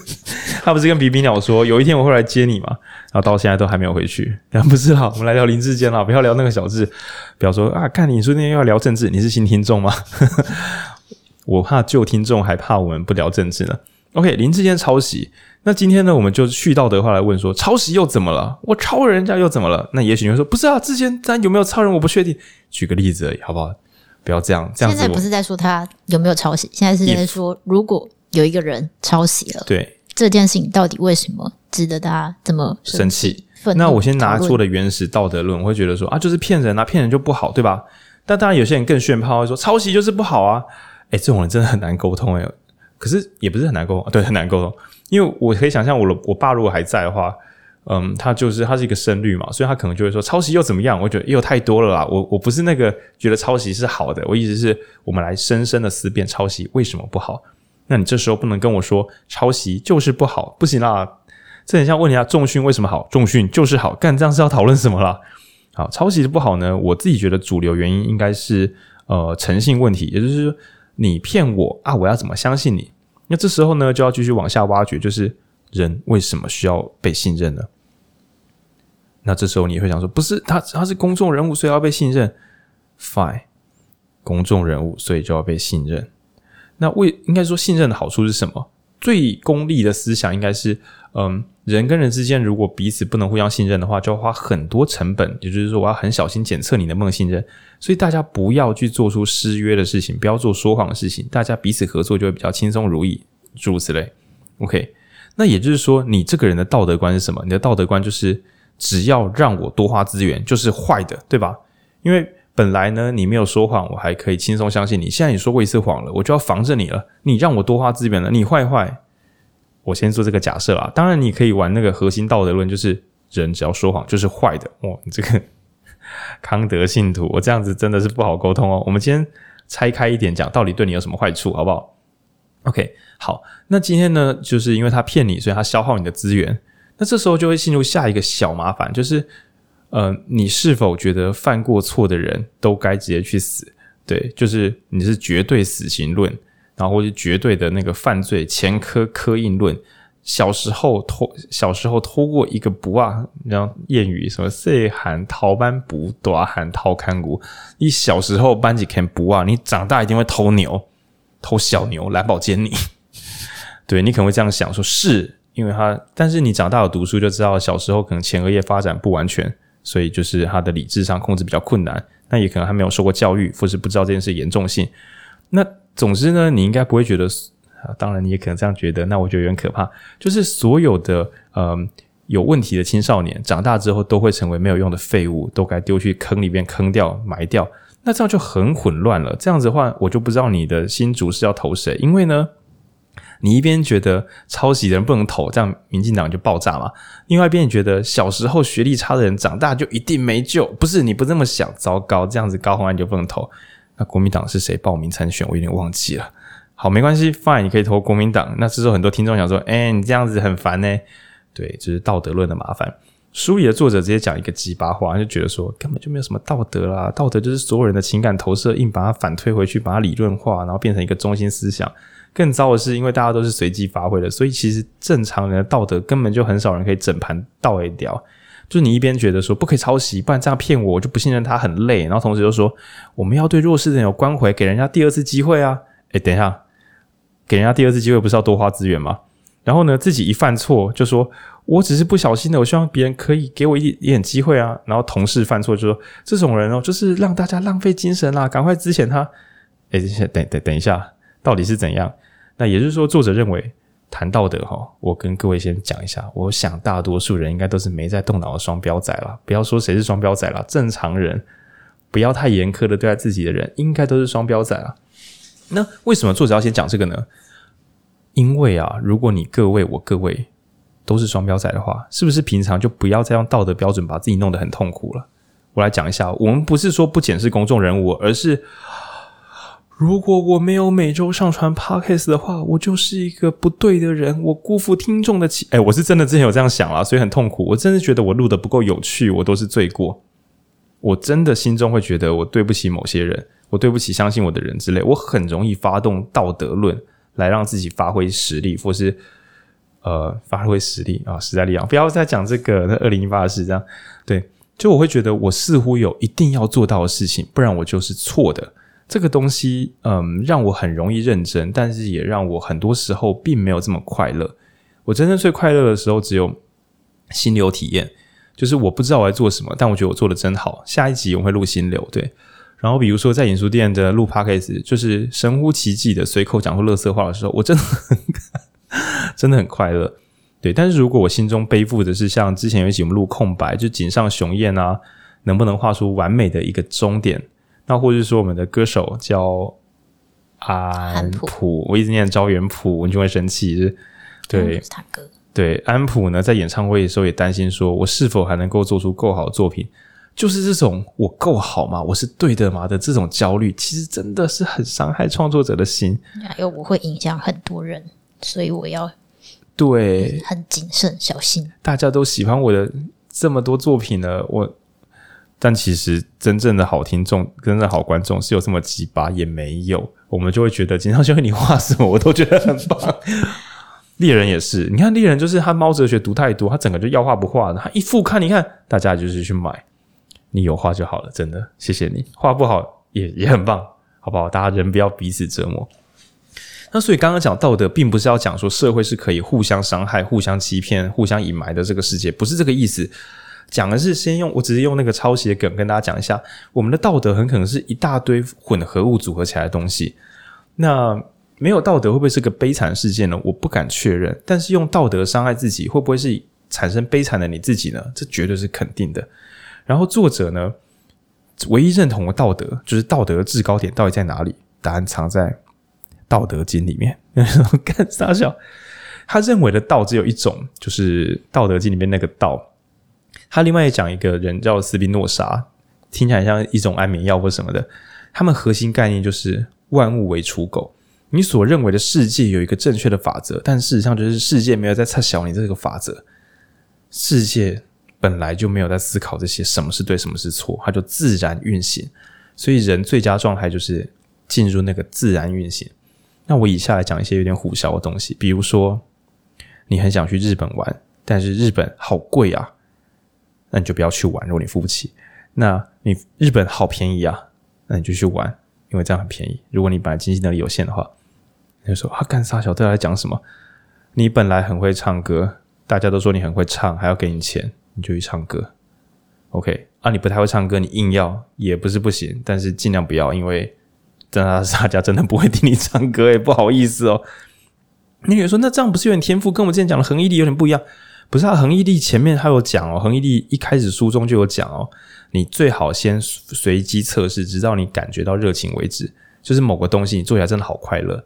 他不是跟比比鸟说，有一天我会来接你嘛？然后到现在都还没有回去。然后不是好，我们来聊林志坚了，不要聊那个小智。不要说啊，看你说那天又要聊政治，你是新听众吗？我怕旧听众还怕我们不聊政治呢。OK，林志坚抄袭。那今天呢，我们就去道德化来问说，抄袭又怎么了？我抄人家又怎么了？那也许你会说，不是啊，之前咱有没有抄人？我不确定。举个例子而已，好不好？不要这样，这样子。现在不是在说他有没有抄袭，现在是在说，如果有一个人抄袭了，对这件事情到底为什么值得大家这么生气？那我先拿出了原始道德论，我会觉得说啊，就是骗人啊，骗人就不好，对吧？但当然有些人更炫炮，会说抄袭就是不好啊。诶，这种人真的很难沟通诶。可是也不是很难沟通，对，很难沟通。因为我可以想象，我我爸如果还在的话，嗯，他就是他是一个深绿嘛，所以他可能就会说抄袭又怎么样？我觉得又太多了啦。我我不是那个觉得抄袭是好的，我意思是我们来深深的思辨抄袭为什么不好。那你这时候不能跟我说抄袭就是不好，不行啦。这很像问人家重训为什么好，重训就是好，干这样是要讨论什么啦？好，抄袭的不好呢？我自己觉得主流原因应该是呃诚信问题，也就是说你骗我啊，我要怎么相信你？那这时候呢，就要继续往下挖掘，就是人为什么需要被信任呢？那这时候你会想说，不是他，他是公众人物，所以要被信任。Fine，公众人物，所以就要被信任。那为应该说信任的好处是什么？最功利的思想应该是，嗯，人跟人之间如果彼此不能互相信任的话，就要花很多成本。也就是说，我要很小心检测你能不能信任。所以大家不要去做出失约的事情，不要做说谎的事情，大家彼此合作就会比较轻松如意，诸如此类。OK，那也就是说，你这个人的道德观是什么？你的道德观就是只要让我多花资源就是坏的，对吧？因为本来呢，你没有说谎，我还可以轻松相信你。现在你说过一次谎了，我就要防着你了。你让我多花资源了，你坏坏。我先做这个假设啦。当然，你可以玩那个核心道德论，就是人只要说谎就是坏的。哦，你这个康德信徒，我这样子真的是不好沟通哦。我们今天拆开一点讲，到底对你有什么坏处，好不好？OK，好。那今天呢，就是因为他骗你，所以他消耗你的资源。那这时候就会进入下一个小麻烦，就是。呃，你是否觉得犯过错的人都该直接去死？对，就是你是绝对死刑论，然后或是绝对的那个犯罪前科科印论。小时候偷，小时候偷过一个不啊，然后谚语什么“岁寒逃班不，大喊掏看骨”。你小时候班级肯不啊，你长大一定会偷牛，偷小牛，蓝宝坚尼。对，你可能会这样想，说是因为他，但是你长大有读书就知道，小时候可能前额叶发展不完全。所以就是他的理智上控制比较困难，那也可能还没有受过教育，或是不知道这件事严重性。那总之呢，你应该不会觉得，当然你也可能这样觉得。那我觉得有点可怕，就是所有的呃有问题的青少年长大之后都会成为没有用的废物，都该丢去坑里面坑掉埋掉。那这样就很混乱了。这样子的话，我就不知道你的新竹是要投谁，因为呢。你一边觉得抄袭的人不能投，这样民进党就爆炸嘛？另外一边你觉得小时候学历差的人长大就一定没救？不是，你不这么想，糟糕，这样子高虹安就不能投。那国民党是谁报名参选？我有点忘记了。好，没关系，fine，你可以投国民党。那这时候很多听众想说，哎、你这样子很烦呢。对，就是道德论的麻烦。书里的作者直接讲一个鸡巴话，就觉得说根本就没有什么道德啦，道德就是所有人的情感投射，硬把它反推回去，把它理论化，然后变成一个中心思想。更糟的是，因为大家都是随机发挥的，所以其实正常人的道德根本就很少人可以整盘倒 A 掉。就是你一边觉得说不可以抄袭，不然这样骗我，我就不信任他，很累。然后同时又说我们要对弱势的人有关怀，给人家第二次机会啊。诶，等一下，给人家第二次机会不是要多花资源吗？然后呢，自己一犯错就说我只是不小心的，我希望别人可以给我一点机会啊。然后同事犯错就说这种人哦，就是让大家浪费精神啦，赶快支遣他。诶，等等等一下。到底是怎样？那也就是说，作者认为谈道德哈，我跟各位先讲一下。我想大多数人应该都是没在动脑的双标仔啦。不要说谁是双标仔啦，正常人不要太严苛的对待自己的人，应该都是双标仔啦。那为什么作者要先讲这个呢？因为啊，如果你各位我各位都是双标仔的话，是不是平常就不要再用道德标准把自己弄得很痛苦了？我来讲一下，我们不是说不检视公众人物，而是。如果我没有每周上传 podcast 的话，我就是一个不对的人，我辜负听众的期。哎，我是真的之前有这样想啦，所以很痛苦。我真的觉得我录的不够有趣，我都是罪过。我真的心中会觉得我对不起某些人，我对不起相信我的人之类。我很容易发动道德论来让自己发挥实力，或是呃发挥实力啊，实在力量。不要再讲这个那二零一八的事，这样对，就我会觉得我似乎有一定要做到的事情，不然我就是错的。这个东西，嗯，让我很容易认真，但是也让我很多时候并没有这么快乐。我真正最快乐的时候，只有心流体验，就是我不知道我在做什么，但我觉得我做的真好。下一集我会录心流，对。然后比如说在影书店的录 Podcast，就是神乎其技的随口讲出乐色话的时候，我真的很 真的很快乐，对。但是如果我心中背负的是像之前有一集我们录空白，就井上雄彦啊，能不能画出完美的一个终点？那或者是说我们的歌手叫安普，我一直念招元普，你就会生气。对，是他哥。对，安普呢，在演唱会的时候也担心，说我是否还能够做出够好的作品？就是这种我够好吗？我是对的吗？的这种焦虑，其实真的是很伤害创作者的心。因为我会影响很多人，所以我要对很谨慎小心。大家都喜欢我的这么多作品呢，我但其实真正的好听众、真正的好观众是有这么几把也没有，我们就会觉得经常就会你画什么我都觉得很棒。猎人也是，你看猎人就是他猫哲学读太多，他整个就要画不画的。他一副看，你看大家就是去买，你有画就好了，真的谢谢你。画不好也也很棒，好不好？大家人不要彼此折磨。那所以刚刚讲道德，并不是要讲说社会是可以互相伤害、互相欺骗、互相隐瞒的这个世界，不是这个意思。讲的是先用，我只是用那个抄袭的梗跟大家讲一下，我们的道德很可能是一大堆混合物组合起来的东西。那。没有道德会不会是个悲惨事件呢？我不敢确认。但是用道德伤害自己，会不会是产生悲惨的你自己呢？这绝对是肯定的。然后作者呢，唯一认同的道德，就是道德的制高点到底在哪里？答案藏在《道德经》里面。干啥笑？他认为的道只有一种，就是《道德经》里面那个道。他另外也讲一个人叫斯宾诺莎，听起来像一种安眠药或什么的。他们核心概念就是万物为刍狗。你所认为的世界有一个正确的法则，但事实上就是世界没有在测小你这个法则。世界本来就没有在思考这些什么是对，什么是错，它就自然运行。所以人最佳状态就是进入那个自然运行。那我以下来讲一些有点虎小的东西，比如说你很想去日本玩，但是日本好贵啊，那你就不要去玩，如果你付不起。那你日本好便宜啊，那你就去玩，因为这样很便宜。如果你本来经济能力有限的话。你就说啊干啥？小队在讲什么？你本来很会唱歌，大家都说你很会唱，还要给你钱，你就去唱歌。OK 啊，你不太会唱歌，你硬要也不是不行，但是尽量不要，因为真的大家真的不会听你唱歌，也不好意思哦。你有人说，那这样不是有点天赋？跟我们之前讲的恒毅力有点不一样？不是啊，恒毅力前面他有讲哦，恒毅力一开始书中就有讲哦，你最好先随机测试，直到你感觉到热情为止，就是某个东西你做起来真的好快乐。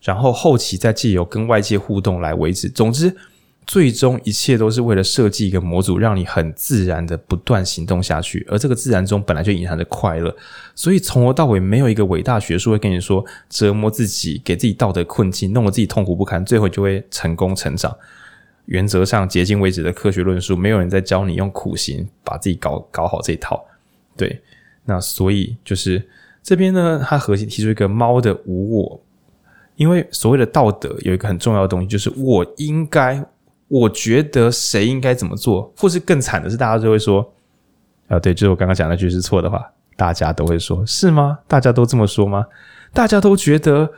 然后后期再借由跟外界互动来维持。总之，最终一切都是为了设计一个模组，让你很自然的不断行动下去。而这个自然中本来就隐含着快乐，所以从头到尾没有一个伟大学术会跟你说折磨自己，给自己道德困境，弄得自己痛苦不堪，最后就会成功成长。原则上，迄今为止的科学论述，没有人在教你用苦行把自己搞搞好这一套。对，那所以就是这边呢，它核心提出一个猫的无我。因为所谓的道德有一个很重要的东西，就是我应该，我觉得谁应该怎么做，或是更惨的是，大家就会说，啊，对，就是我刚刚讲那句是错的话，大家都会说，是吗？大家都这么说吗？大家都觉得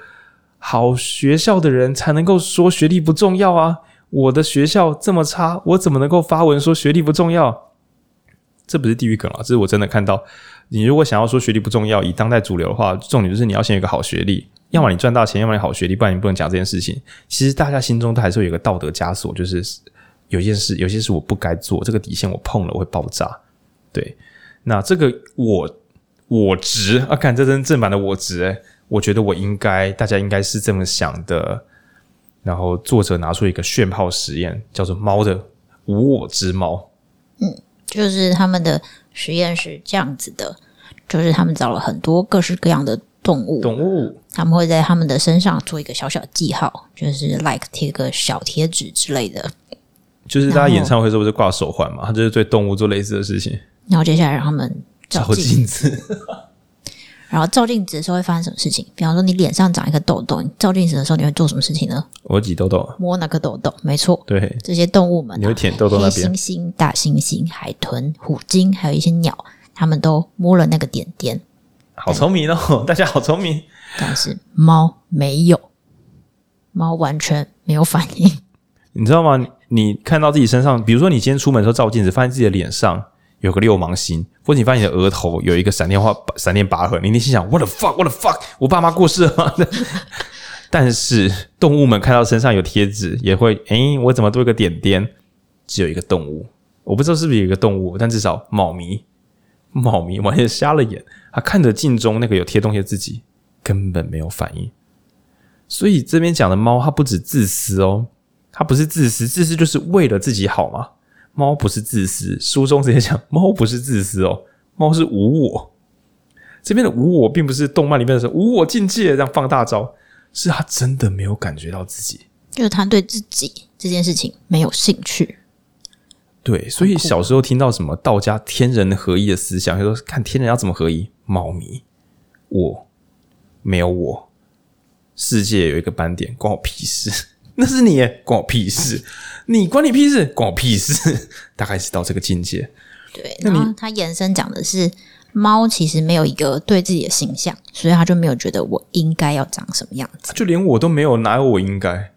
好学校的人才能够说学历不重要啊，我的学校这么差，我怎么能够发文说学历不重要？这不是地狱梗啊，这是我真的看到。你如果想要说学历不重要，以当代主流的话，重点就是你要先有个好学历。要么你赚大钱，要么你好学历，不然你不能讲这件事情。其实大家心中都还是有一个道德枷锁，就是有件事，有些事我不该做，这个底线我碰了我会爆炸。对，那这个我我值啊，看这真正版的我值，诶，我觉得我应该，大家应该是这么想的。然后作者拿出一个炫炮实验，叫做“猫的无我之猫”。嗯，就是他们的实验是这样子的，就是他们找了很多各式各样的。动物，动物，他们会在他们的身上做一个小小记号，就是 like 贴个小贴纸之类的。就是大家演唱会是不是挂手环嘛？他就是对动物做类似的事情。然后接下来让他们照镜子，子 然后照镜子的时候会发生什么事情？比方说你脸上长一个痘痘，你照镜子的时候你会做什么事情呢？我挤痘痘，摸那个痘痘，没错。对，这些动物们、啊，你会舔痘痘那边。黑猩猩、大猩猩、海豚、虎鲸，还有一些鸟，它们都摸了那个点点。好聪明哦，大家好聪明。但是猫没有，猫完全没有反应。你知道吗？你看到自己身上，比如说你今天出门的时候照镜子，发现自己的脸上有个六芒星，或者你发现你的额头有一个闪电花、闪电疤痕，你内心想：What the fuck? What the fuck? 我爸妈过世了吗？但是动物们看到身上有贴纸，也会诶，我怎么多一个点点？只有一个动物，我不知道是不是有一个动物，但至少猫咪，猫咪完全瞎了眼，它看着镜中那个有贴东西的自己，根本没有反应。所以这边讲的猫，它不止自私哦，它不是自私，自私就是为了自己好嘛。猫不是自私，书中直接讲，猫不是自私哦，猫是无我。这边的无我，并不是动漫里面的是无我境界这样放大招。是他真的没有感觉到自己，就是他对自己这件事情没有兴趣。对，所以小时候听到什么道家天人合一的思想，就说看天人要怎么合一，猫咪，我没有我，世界有一个斑点，关我屁事。那是你，关我屁事。你关你屁事，关我屁事。大概是到这个境界。对，然后他延伸讲的是。猫其实没有一个对自己的形象，所以他就没有觉得我应该要长什么样子。就连我都没有，哪有我应该？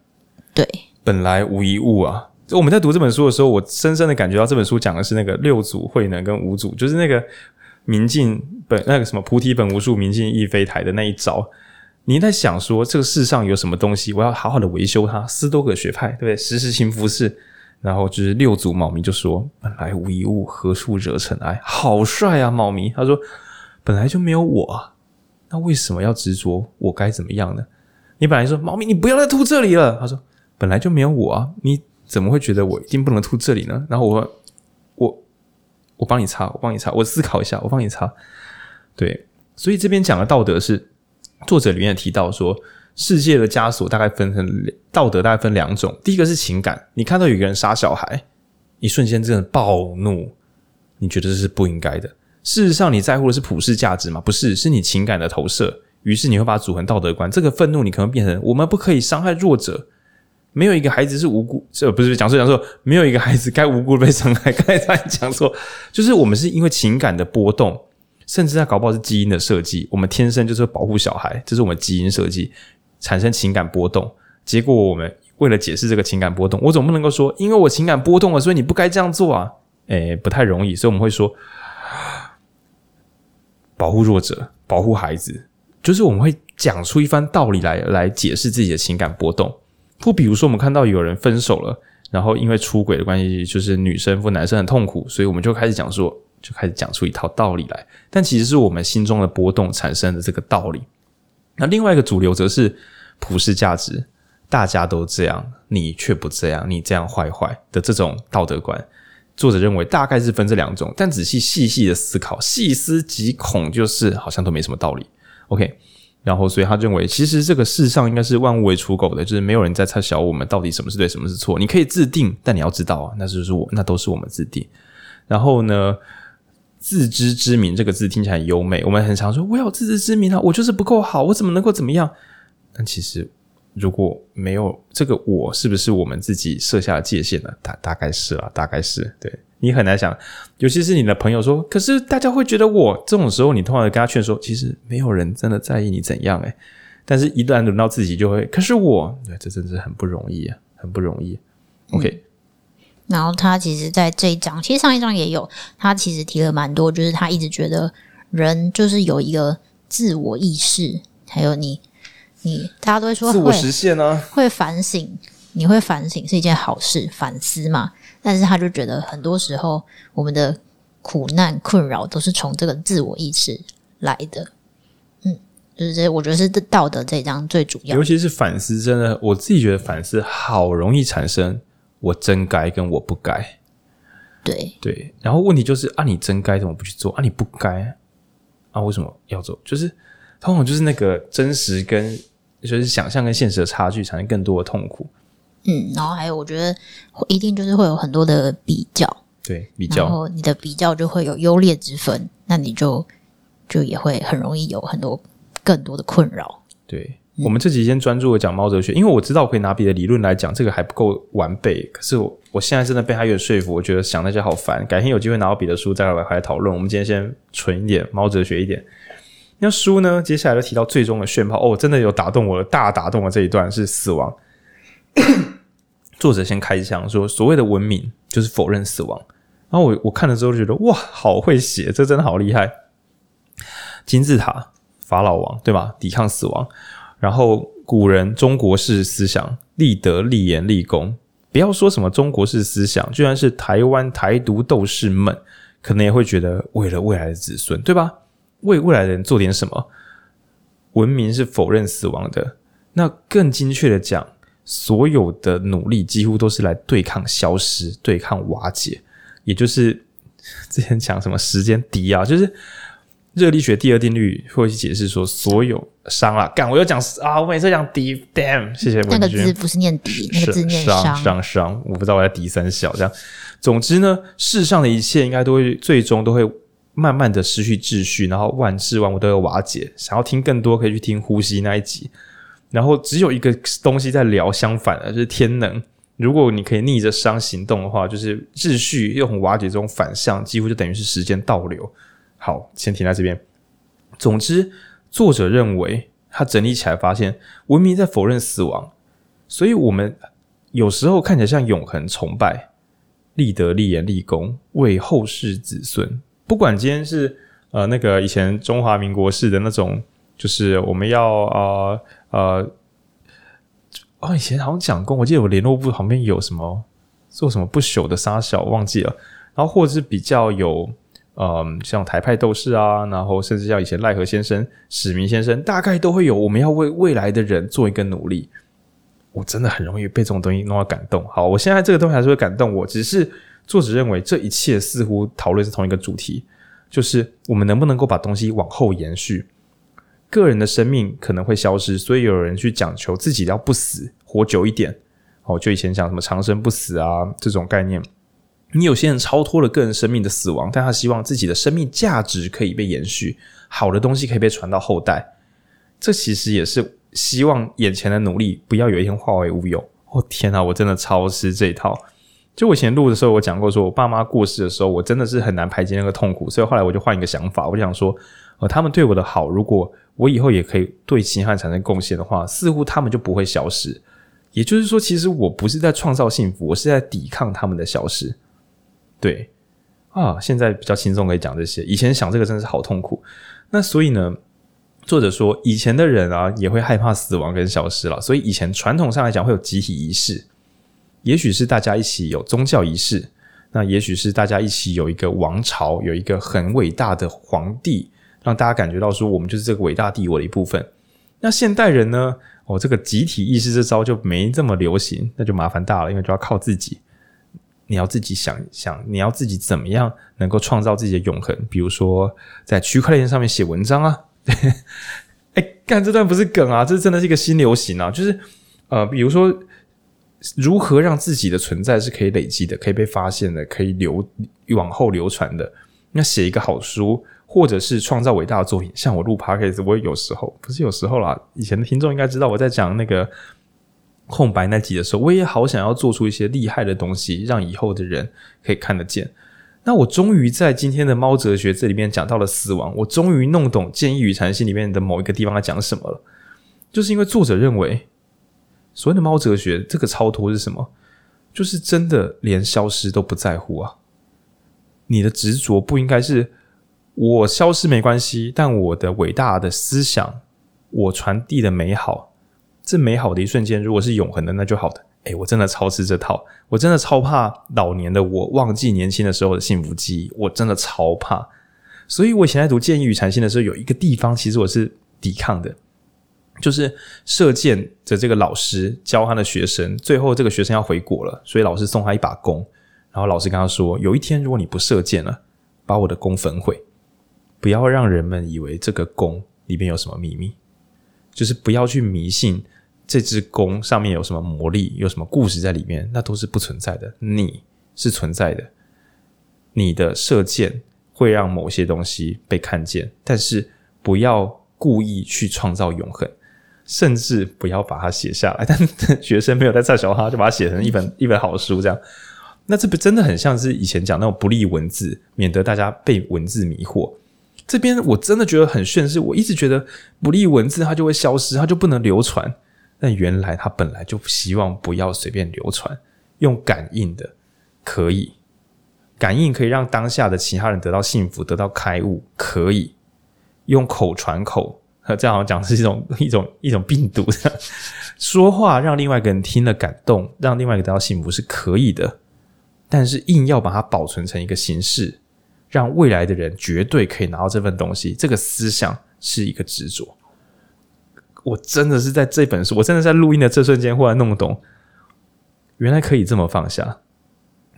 对，本来无一物啊。就我们在读这本书的时候，我深深的感觉到这本书讲的是那个六祖慧能跟五祖，就是那个明镜本那个什么菩提本无树，明镜亦非台的那一招。你在想说，这个世上有什么东西，我要好好的维修它。斯多葛学派，对不对？时时勤拂拭。然后就是六祖猫咪就说：“本来无一物，何处惹尘埃？”好帅啊，猫咪！他说：“本来就没有我啊，那为什么要执着？我该怎么样呢？”你本来说：“猫咪，你不要再吐这里了。”他说：“本来就没有我啊，你怎么会觉得我一定不能吐这里呢？”然后我我我帮你擦，我帮你擦，我思考一下，我帮你擦。对，所以这边讲的道德是作者里面提到说。世界的枷锁大概分成道德，大概分两种。第一个是情感，你看到有一个人杀小孩，一瞬间真的暴怒，你觉得这是不应该的。事实上，你在乎的是普世价值吗？不是，是你情感的投射。于是你会把它组成道德观。这个愤怒，你可能变成我们不可以伤害弱者。没有一个孩子是无辜，这不是讲错讲错，没有一个孩子该无辜被伤害。刚才讲错，就是我们是因为情感的波动，甚至它搞不好是基因的设计。我们天生就是保护小孩，这是我们基因设计。产生情感波动，结果我们为了解释这个情感波动，我总不能够说，因为我情感波动了，所以你不该这样做啊，诶，不太容易，所以我们会说，保护弱者，保护孩子，就是我们会讲出一番道理来，来解释自己的情感波动。或比如说，我们看到有人分手了，然后因为出轨的关系，就是女生或男生很痛苦，所以我们就开始讲说，就开始讲出一套道理来，但其实是我们心中的波动产生的这个道理。那另外一个主流则是普世价值，大家都这样，你却不这样，你这样坏坏的这种道德观。作者认为大概是分这两种，但仔细细细的思考，细思极恐，就是好像都没什么道理。OK，然后所以他认为，其实这个世上应该是万物为刍狗的，就是没有人在猜小我们到底什么是对，什么是错。你可以自定，但你要知道啊，那就是我，那都是我们自定。然后呢，自知之明这个字听起来很优美，我们很常说我有自知之明啊，我就是不够好，我怎么能够怎么样？但其实如果没有这个我，是不是我们自己设下的界限呢？大大概是啊，大概是对，你很难想，尤其是你的朋友说，可是大家会觉得我这种时候，你通常跟他劝说，其实没有人真的在意你怎样诶，但是一旦轮到自己，就会，可是我，对，这真是很不容易啊，很不容易。OK。然后他其实，在这一章，其实上一章也有，他其实提了蛮多，就是他一直觉得人就是有一个自我意识，还有你，你大家都会说会自我实现呢、啊，会反省，你会反省是一件好事，反思嘛。但是他就觉得很多时候，我们的苦难困扰都是从这个自我意识来的。嗯，就是这，我觉得是道德这一章最主要，尤其是反思，真的，我自己觉得反思好容易产生。我真该跟我不该，对对，然后问题就是啊，你真该怎么不去做啊？你不该啊，为什么要做？就是通常就是那个真实跟就是想象跟现实的差距，产生更多的痛苦。嗯，然后还有，我觉得一定就是会有很多的比较，对比较，然后你的比较就会有优劣之分，那你就就也会很容易有很多更多的困扰。对。我们这集先专注的讲猫哲学，因为我知道我可以拿别的理论来讲，这个还不够完备。可是我我现在真的被他有点说服，我觉得想那些好烦。改天有机会拿到别的书再来来讨论。我们今天先纯一点，猫哲学一点。那书呢，接下来就提到最终的炫炮哦，真的有打动我的，大打动的这一段是死亡。作者先开枪说，所谓的文明就是否认死亡。然后我我看了之后就觉得哇，好会写，这真的好厉害。金字塔，法老王对吧？抵抗死亡。然后古人中国式思想，立德、立言、立功。不要说什么中国式思想，就算是台湾台独斗士们，可能也会觉得为了未来的子孙，对吧？为未来的人做点什么。文明是否认死亡的。那更精确的讲，所有的努力几乎都是来对抗消失、对抗瓦解，也就是之前讲什么时间敌啊，就是热力学第二定律会去解释说，所有熵啊，干我又讲啊，我每次讲敌，damn，谢谢文君。那个字不是念敌，那个字念熵，熵熵，我不知道我在敌三小这样。总之呢，世上的一切应该都会最终都会慢慢的失去秩序，然后万事万物都要瓦解。想要听更多，可以去听呼吸那一集。然后只有一个东西在聊相反的，就是天能。如果你可以逆着熵行动的话，就是秩序又很瓦解这种反向，几乎就等于是时间倒流。好，先停在这边。总之，作者认为他整理起来发现，文明在否认死亡，所以我们有时候看起来像永恒崇拜，立德、立言、立功，为后世子孙。不管今天是呃那个以前中华民国式的那种，就是我们要啊。呃呃，哦，以前好像讲过，我记得我联络部旁边有什么做什么不朽的杀小，忘记了。然后或者是比较有，嗯、像台派斗士啊，然后甚至像以前赖和先生、史明先生，大概都会有我们要为未来的人做一个努力。我真的很容易被这种东西弄到感动。好，我现在这个东西还是会感动我，只是作者认为这一切似乎讨论是同一个主题，就是我们能不能够把东西往后延续。个人的生命可能会消失，所以有人去讲求自己要不死，活久一点。哦，就以前讲什么长生不死啊这种概念。你有些人超脱了个人生命的死亡，但他希望自己的生命价值可以被延续，好的东西可以被传到后代。这其实也是希望眼前的努力不要有一天化为乌有。哦天哪，我真的超吃这一套。就我以前录的时候，我讲过，说我爸妈过世的时候，我真的是很难排解那个痛苦，所以后来我就换一个想法，我就想说，呃，他们对我的好，如果我以后也可以对其他人产生贡献的话，似乎他们就不会消失。也就是说，其实我不是在创造幸福，我是在抵抗他们的消失。对啊，现在比较轻松可以讲这些，以前想这个真的是好痛苦。那所以呢，作者说以前的人啊也会害怕死亡跟消失了，所以以前传统上来讲会有集体仪式，也许是大家一起有宗教仪式，那也许是大家一起有一个王朝，有一个很伟大的皇帝。让大家感觉到说，我们就是这个伟大帝国的一部分。那现代人呢？哦，这个集体意识这招就没这么流行，那就麻烦大了，因为就要靠自己。你要自己想想，你要自己怎么样能够创造自己的永恒？比如说，在区块链上面写文章啊。哎，干这段不是梗啊，这真的是一个新流行啊。就是呃，比如说，如何让自己的存在是可以累积的，可以被发现的，可以流往后流传的。那写一个好书。或者是创造伟大的作品，像我录 Podcast，我有时候不是有时候啦。以前的听众应该知道，我在讲那个空白那集的时候，我也好想要做出一些厉害的东西，让以后的人可以看得见。那我终于在今天的猫哲学这里面讲到了死亡，我终于弄懂《见异与禅心》里面的某一个地方在讲什么了。就是因为作者认为，所谓的猫哲学这个超脱是什么？就是真的连消失都不在乎啊！你的执着不应该是。我消失没关系，但我的伟大的思想，我传递的美好，这美好的一瞬间，如果是永恒的，那就好的。诶，我真的超吃这套，我真的超怕老年的我忘记年轻的时候的幸福记忆，我真的超怕。所以我以前在读《见异语禅心》的时候，有一个地方其实我是抵抗的，就是射箭的这个老师教他的学生，最后这个学生要回国了，所以老师送他一把弓，然后老师跟他说：有一天如果你不射箭了，把我的弓焚毁。不要让人们以为这个弓里面有什么秘密，就是不要去迷信这支弓上面有什么魔力，有什么故事在里面，那都是不存在的。你是存在的，你的射箭会让某些东西被看见，但是不要故意去创造永恒，甚至不要把它写下来。但学生没有在在小哈，就把它写成一本 一本好书这样。那这不真的很像是以前讲那种不立文字，免得大家被文字迷惑。这边我真的觉得很炫，是我一直觉得不利文字它就会消失，它就不能流传。但原来它本来就希望不要随便流传，用感应的可以，感应可以让当下的其他人得到幸福，得到开悟，可以。用口传口，这样讲是一种一种一种病毒，说话让另外一个人听了感动，让另外一个得到幸福是可以的，但是硬要把它保存成一个形式，让未来的人绝对可以拿到这份东西，这个思想是一个执着。我真的是在这本书，我真的在录音的这瞬间，忽然弄懂，原来可以这么放下。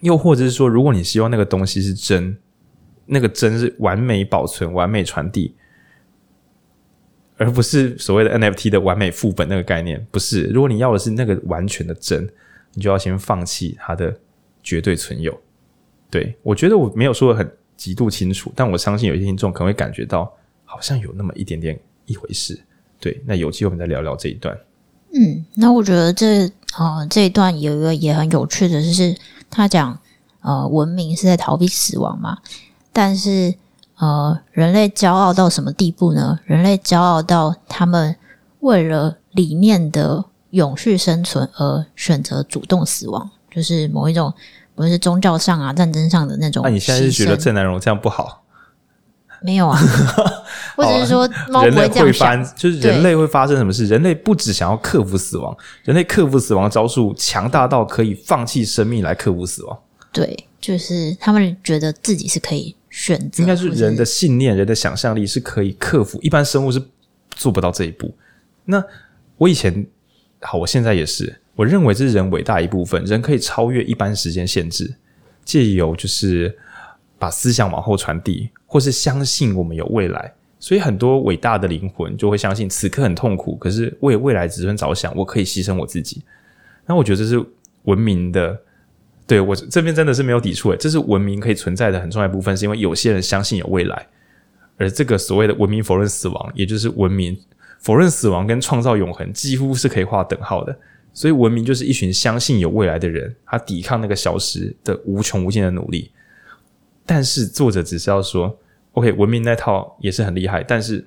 又或者是说，如果你希望那个东西是真，那个真是完美保存、完美传递，而不是所谓的 NFT 的完美副本那个概念。不是，如果你要的是那个完全的真，你就要先放弃它的绝对存有。对，我觉得我没有说的很极度清楚，但我相信有些听众可能会感觉到，好像有那么一点点一回事。对，那有机会我们再聊聊这一段。嗯，那我觉得这呃这一段有一个也很有趣的就是，他讲呃文明是在逃避死亡嘛，但是呃人类骄傲到什么地步呢？人类骄傲到他们为了理念的永续生存而选择主动死亡，就是某一种不是宗教上啊战争上的那种。那、啊、你现在是觉得郑南荣这样不好？没有啊，或者是说猫不会这样想，就是人类会发生什么事？人类不只想要克服死亡，人类克服死亡的招数强大到可以放弃生命来克服死亡。对，就是他们觉得自己是可以选择，应该是人的信念、人的想象力是可以克服，一般生物是做不到这一步。那我以前好，我现在也是，我认为这是人伟大一部分，人可以超越一般时间限制，借由就是。把思想往后传递，或是相信我们有未来，所以很多伟大的灵魂就会相信此刻很痛苦，可是为未来子孙着想，我可以牺牲我自己。那我觉得这是文明的，对，我这边真的是没有抵触诶，这是文明可以存在的很重要一部分，是因为有些人相信有未来，而这个所谓的文明否认死亡，也就是文明否认死亡跟创造永恒几乎是可以划等号的。所以文明就是一群相信有未来的人，他抵抗那个消失的无穷无尽的努力。但是作者只是要说，OK，文明那套也是很厉害，但是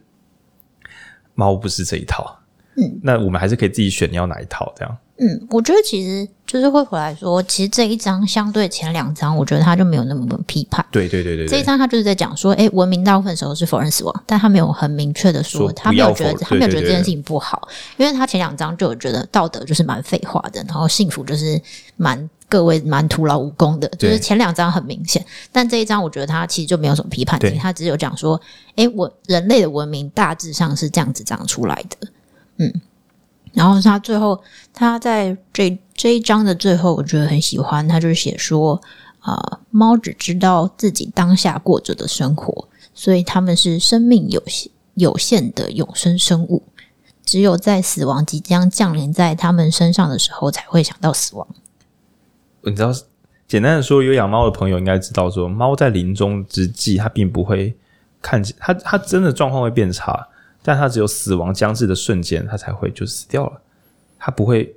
猫不是这一套。嗯，那我们还是可以自己选你要哪一套，这样。嗯，我觉得其实就是会回来说，其实这一章相对前两章，我觉得他就没有那么批判。对对对对，这一章他就是在讲说，诶，文明大部分时候是否认死亡，但他没有很明确的说，说他没有觉得他没有觉得这件事情不好，因为他前两章就有觉得道德就是蛮废话的，然后幸福就是蛮。各位蛮徒劳无功的，就是前两章很明显，但这一章我觉得他其实就没有什么批判性，他只有讲说，诶，我人类的文明大致上是这样子长出来的，嗯，然后他最后他在这这一章的最后，我觉得很喜欢，他就是写说，啊、呃，猫只知道自己当下过着的生活，所以他们是生命有限有限的永生生物，只有在死亡即将降临在他们身上的时候，才会想到死亡。你知道，简单的说，有养猫的朋友应该知道，说猫在临终之际，它并不会看见它，它真的状况会变差，但它只有死亡将至的瞬间，它才会就死掉了。它不会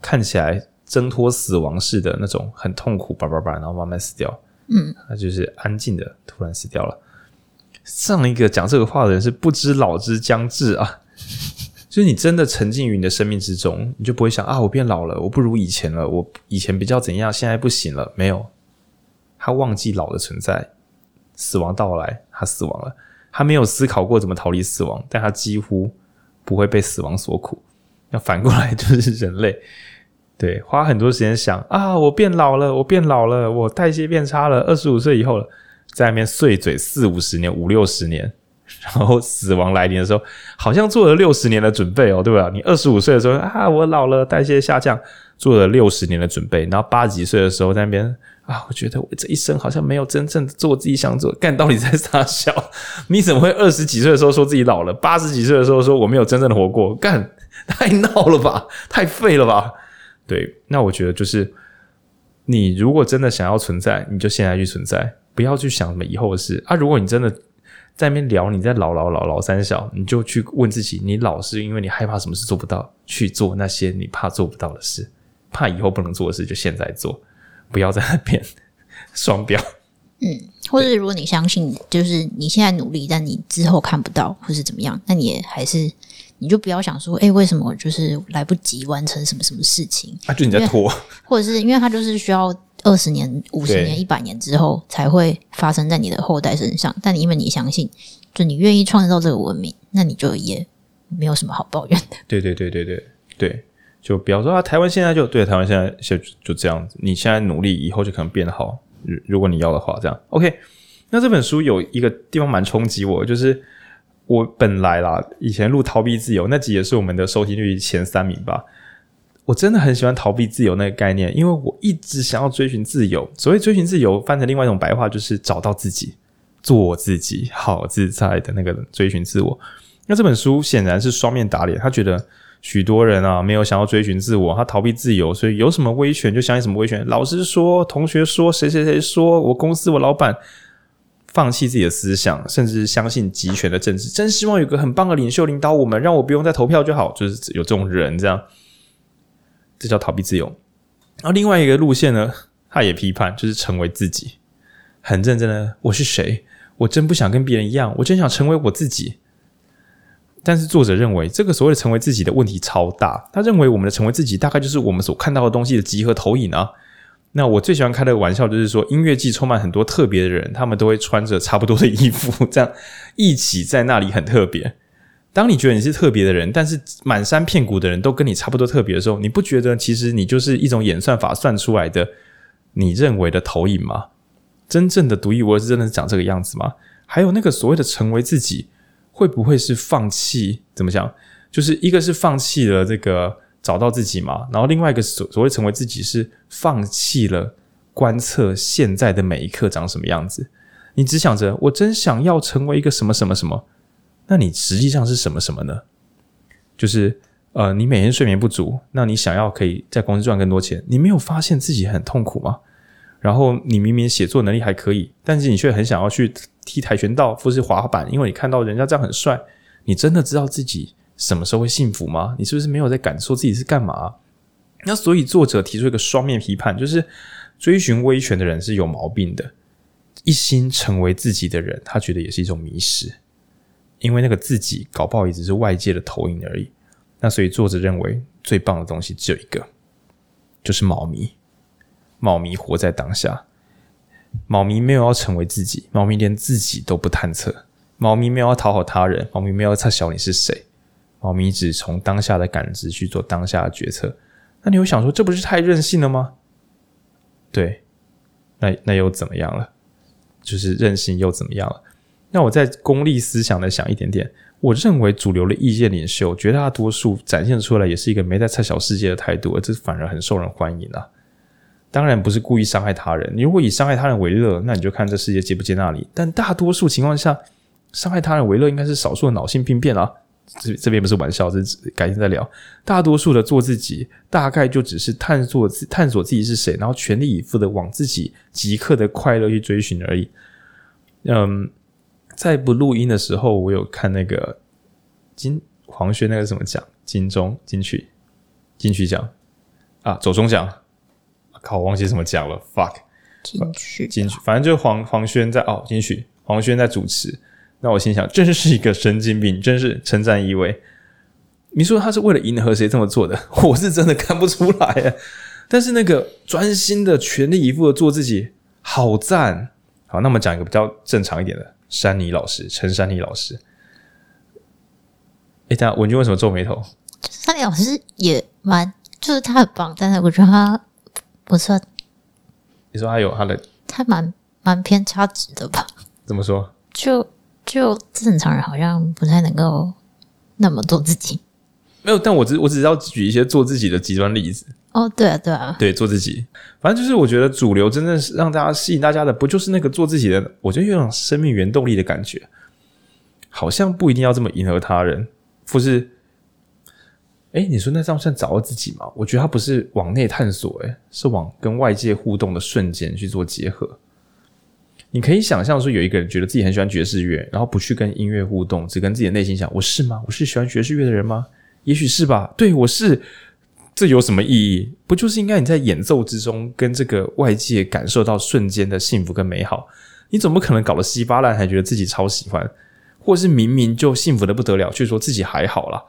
看起来挣脱死亡似的那种很痛苦，叭叭叭，然后慢慢死掉。嗯，它就是安静的突然死掉了。上一个讲这个话的人是不知老之将至啊。就是你真的沉浸于你的生命之中，你就不会想啊，我变老了，我不如以前了，我以前比较怎样，现在不行了。没有，他忘记老的存在，死亡到来，他死亡了，他没有思考过怎么逃离死亡，但他几乎不会被死亡所苦。那反过来就是人类，对，花很多时间想啊，我变老了，我变老了，我代谢变差了，二十五岁以后了，在那边碎嘴四五十年，五六十年。然后死亡来临的时候，好像做了六十年的准备哦，对吧？你二十五岁的时候啊，我老了，代谢下降，做了六十年的准备。然后八十几岁的时候在那边啊，我觉得我这一生好像没有真正做自己想做，干到底在傻笑？你怎么会二十几岁的时候说自己老了，八十几岁的时候说我没有真正的活过？干，太闹了吧，太废了吧？对，那我觉得就是你如果真的想要存在，你就现在去存在，不要去想什么以后的事啊。如果你真的。在那边聊，你在老老老老三小，你就去问自己：你老是因为你害怕什么事做不到，去做那些你怕做不到的事，怕以后不能做的事，就现在做，不要在那边双标。嗯，或者如果你相信，就是你现在努力，但你之后看不到，或是怎么样，那你也还是你就不要想说，哎、欸，为什么就是来不及完成什么什么事情？啊，就你在拖，或者是因为他就是需要二十年、五十年、一百年之后才会发生在你的后代身上。但你因为你相信，就你愿意创造这个文明，那你就也没有什么好抱怨的。对对对对对对，就比方说啊，台湾现在就对台湾现在就就这样子，你现在努力，以后就可能变好。如果你要的话，这样 OK。那这本书有一个地方蛮冲击我，就是我本来啦，以前录逃避自由那集也是我们的收听率前三名吧。我真的很喜欢逃避自由那个概念，因为我一直想要追寻自由。所谓追寻自由，翻成另外一种白话，就是找到自己，做自己，好自在的那个追寻自我。那这本书显然是双面打脸，他觉得。许多人啊，没有想要追寻自我，他逃避自由，所以有什么威权就相信什么威权。老师说，同学说，谁谁谁说，我公司我老板放弃自己的思想，甚至相信集权的政治。真希望有个很棒的领袖领导我们，让我不用再投票就好。就是有这种人这样，这叫逃避自由。然后另外一个路线呢，他也批判，就是成为自己，很认真的。我是谁？我真不想跟别人一样，我真想成为我自己。但是作者认为，这个所谓的成为自己的问题超大。他认为我们的成为自己，大概就是我们所看到的东西的集合投影啊。那我最喜欢开的玩笑就是说，音乐季充满很多特别的人，他们都会穿着差不多的衣服，这样一起在那里很特别。当你觉得你是特别的人，但是满山遍谷的人都跟你差不多特别的时候，你不觉得其实你就是一种演算法算出来的你认为的投影吗？真正的独一无二是真的是长这个样子吗？还有那个所谓的成为自己。会不会是放弃？怎么讲？就是一个是放弃了这个找到自己嘛，然后另外一个所所谓成为自己是放弃了观测现在的每一刻长什么样子。你只想着我真想要成为一个什么什么什么，那你实际上是什么什么呢？就是呃，你每天睡眠不足，那你想要可以在公司赚更多钱，你没有发现自己很痛苦吗？然后你明明写作能力还可以，但是你却很想要去踢跆拳道或是滑板，因为你看到人家这样很帅。你真的知道自己什么时候会幸福吗？你是不是没有在感受自己是干嘛？那所以作者提出一个双面批判，就是追寻威权的人是有毛病的，一心成为自己的人，他觉得也是一种迷失，因为那个自己搞不好也只是外界的投影而已。那所以作者认为最棒的东西只有一个，就是猫咪。猫咪活在当下，猫咪没有要成为自己，猫咪连自己都不探测，猫咪没有要讨好他人，猫咪没有要测晓你是谁，猫咪只从当下的感知去做当下的决策。那你会想说，这不是太任性了吗？对，那那又怎么样了？就是任性又怎么样了？那我在功利思想的想一点点，我认为主流的意见领袖绝大多数展现出来也是一个没在测晓世界的态度，而这反而很受人欢迎啊。当然不是故意伤害他人。你如果以伤害他人为乐，那你就看这世界接不接纳你。但大多数情况下，伤害他人为乐应该是少数的脑性病变啊。这这边不是玩笑，这改天再聊。大多数的做自己，大概就只是探索探索自己是谁，然后全力以赴的往自己即刻的快乐去追寻而已。嗯，在不录音的时候，我有看那个金黄轩那个什么奖，金钟金曲金曲奖啊，走中奖。靠，我忘记什么奖了，fuck，金曲，金曲，反正就是黄黄轩在哦，金曲，黄轩在主持。那我心想，真是一个神经病，真是称赞一位。你说他是为了迎合谁这么做的？我是真的看不出来啊。但是那个专心的、全力以赴的做自己，好赞。好，那我们讲一个比较正常一点的，山妮老师，陈山妮老师。哎，等下文君为什么皱眉头？山妮老师也蛮，就是他很棒，但是我觉得他。不算，你说他有他的，他蛮蛮偏差值的吧？怎么说？就就正常人好像不太能够那么做自己。没有，但我只我只是要举一些做自己的极端例子。哦，对啊，对啊，对，做自己。反正就是我觉得主流真正是让大家吸引大家的，不就是那个做自己的？我觉得有种生命原动力的感觉，好像不一定要这么迎合他人，或是。哎，你说那这样算找到自己吗？我觉得他不是往内探索，哎，是往跟外界互动的瞬间去做结合。你可以想象说，有一个人觉得自己很喜欢爵士乐，然后不去跟音乐互动，只跟自己的内心想：我是吗？我是喜欢爵士乐的人吗？也许是吧。对，我是。这有什么意义？不就是应该你在演奏之中跟这个外界感受到瞬间的幸福跟美好？你怎么可能搞得稀巴烂还觉得自己超喜欢，或是明明就幸福的不得了，却说自己还好啦。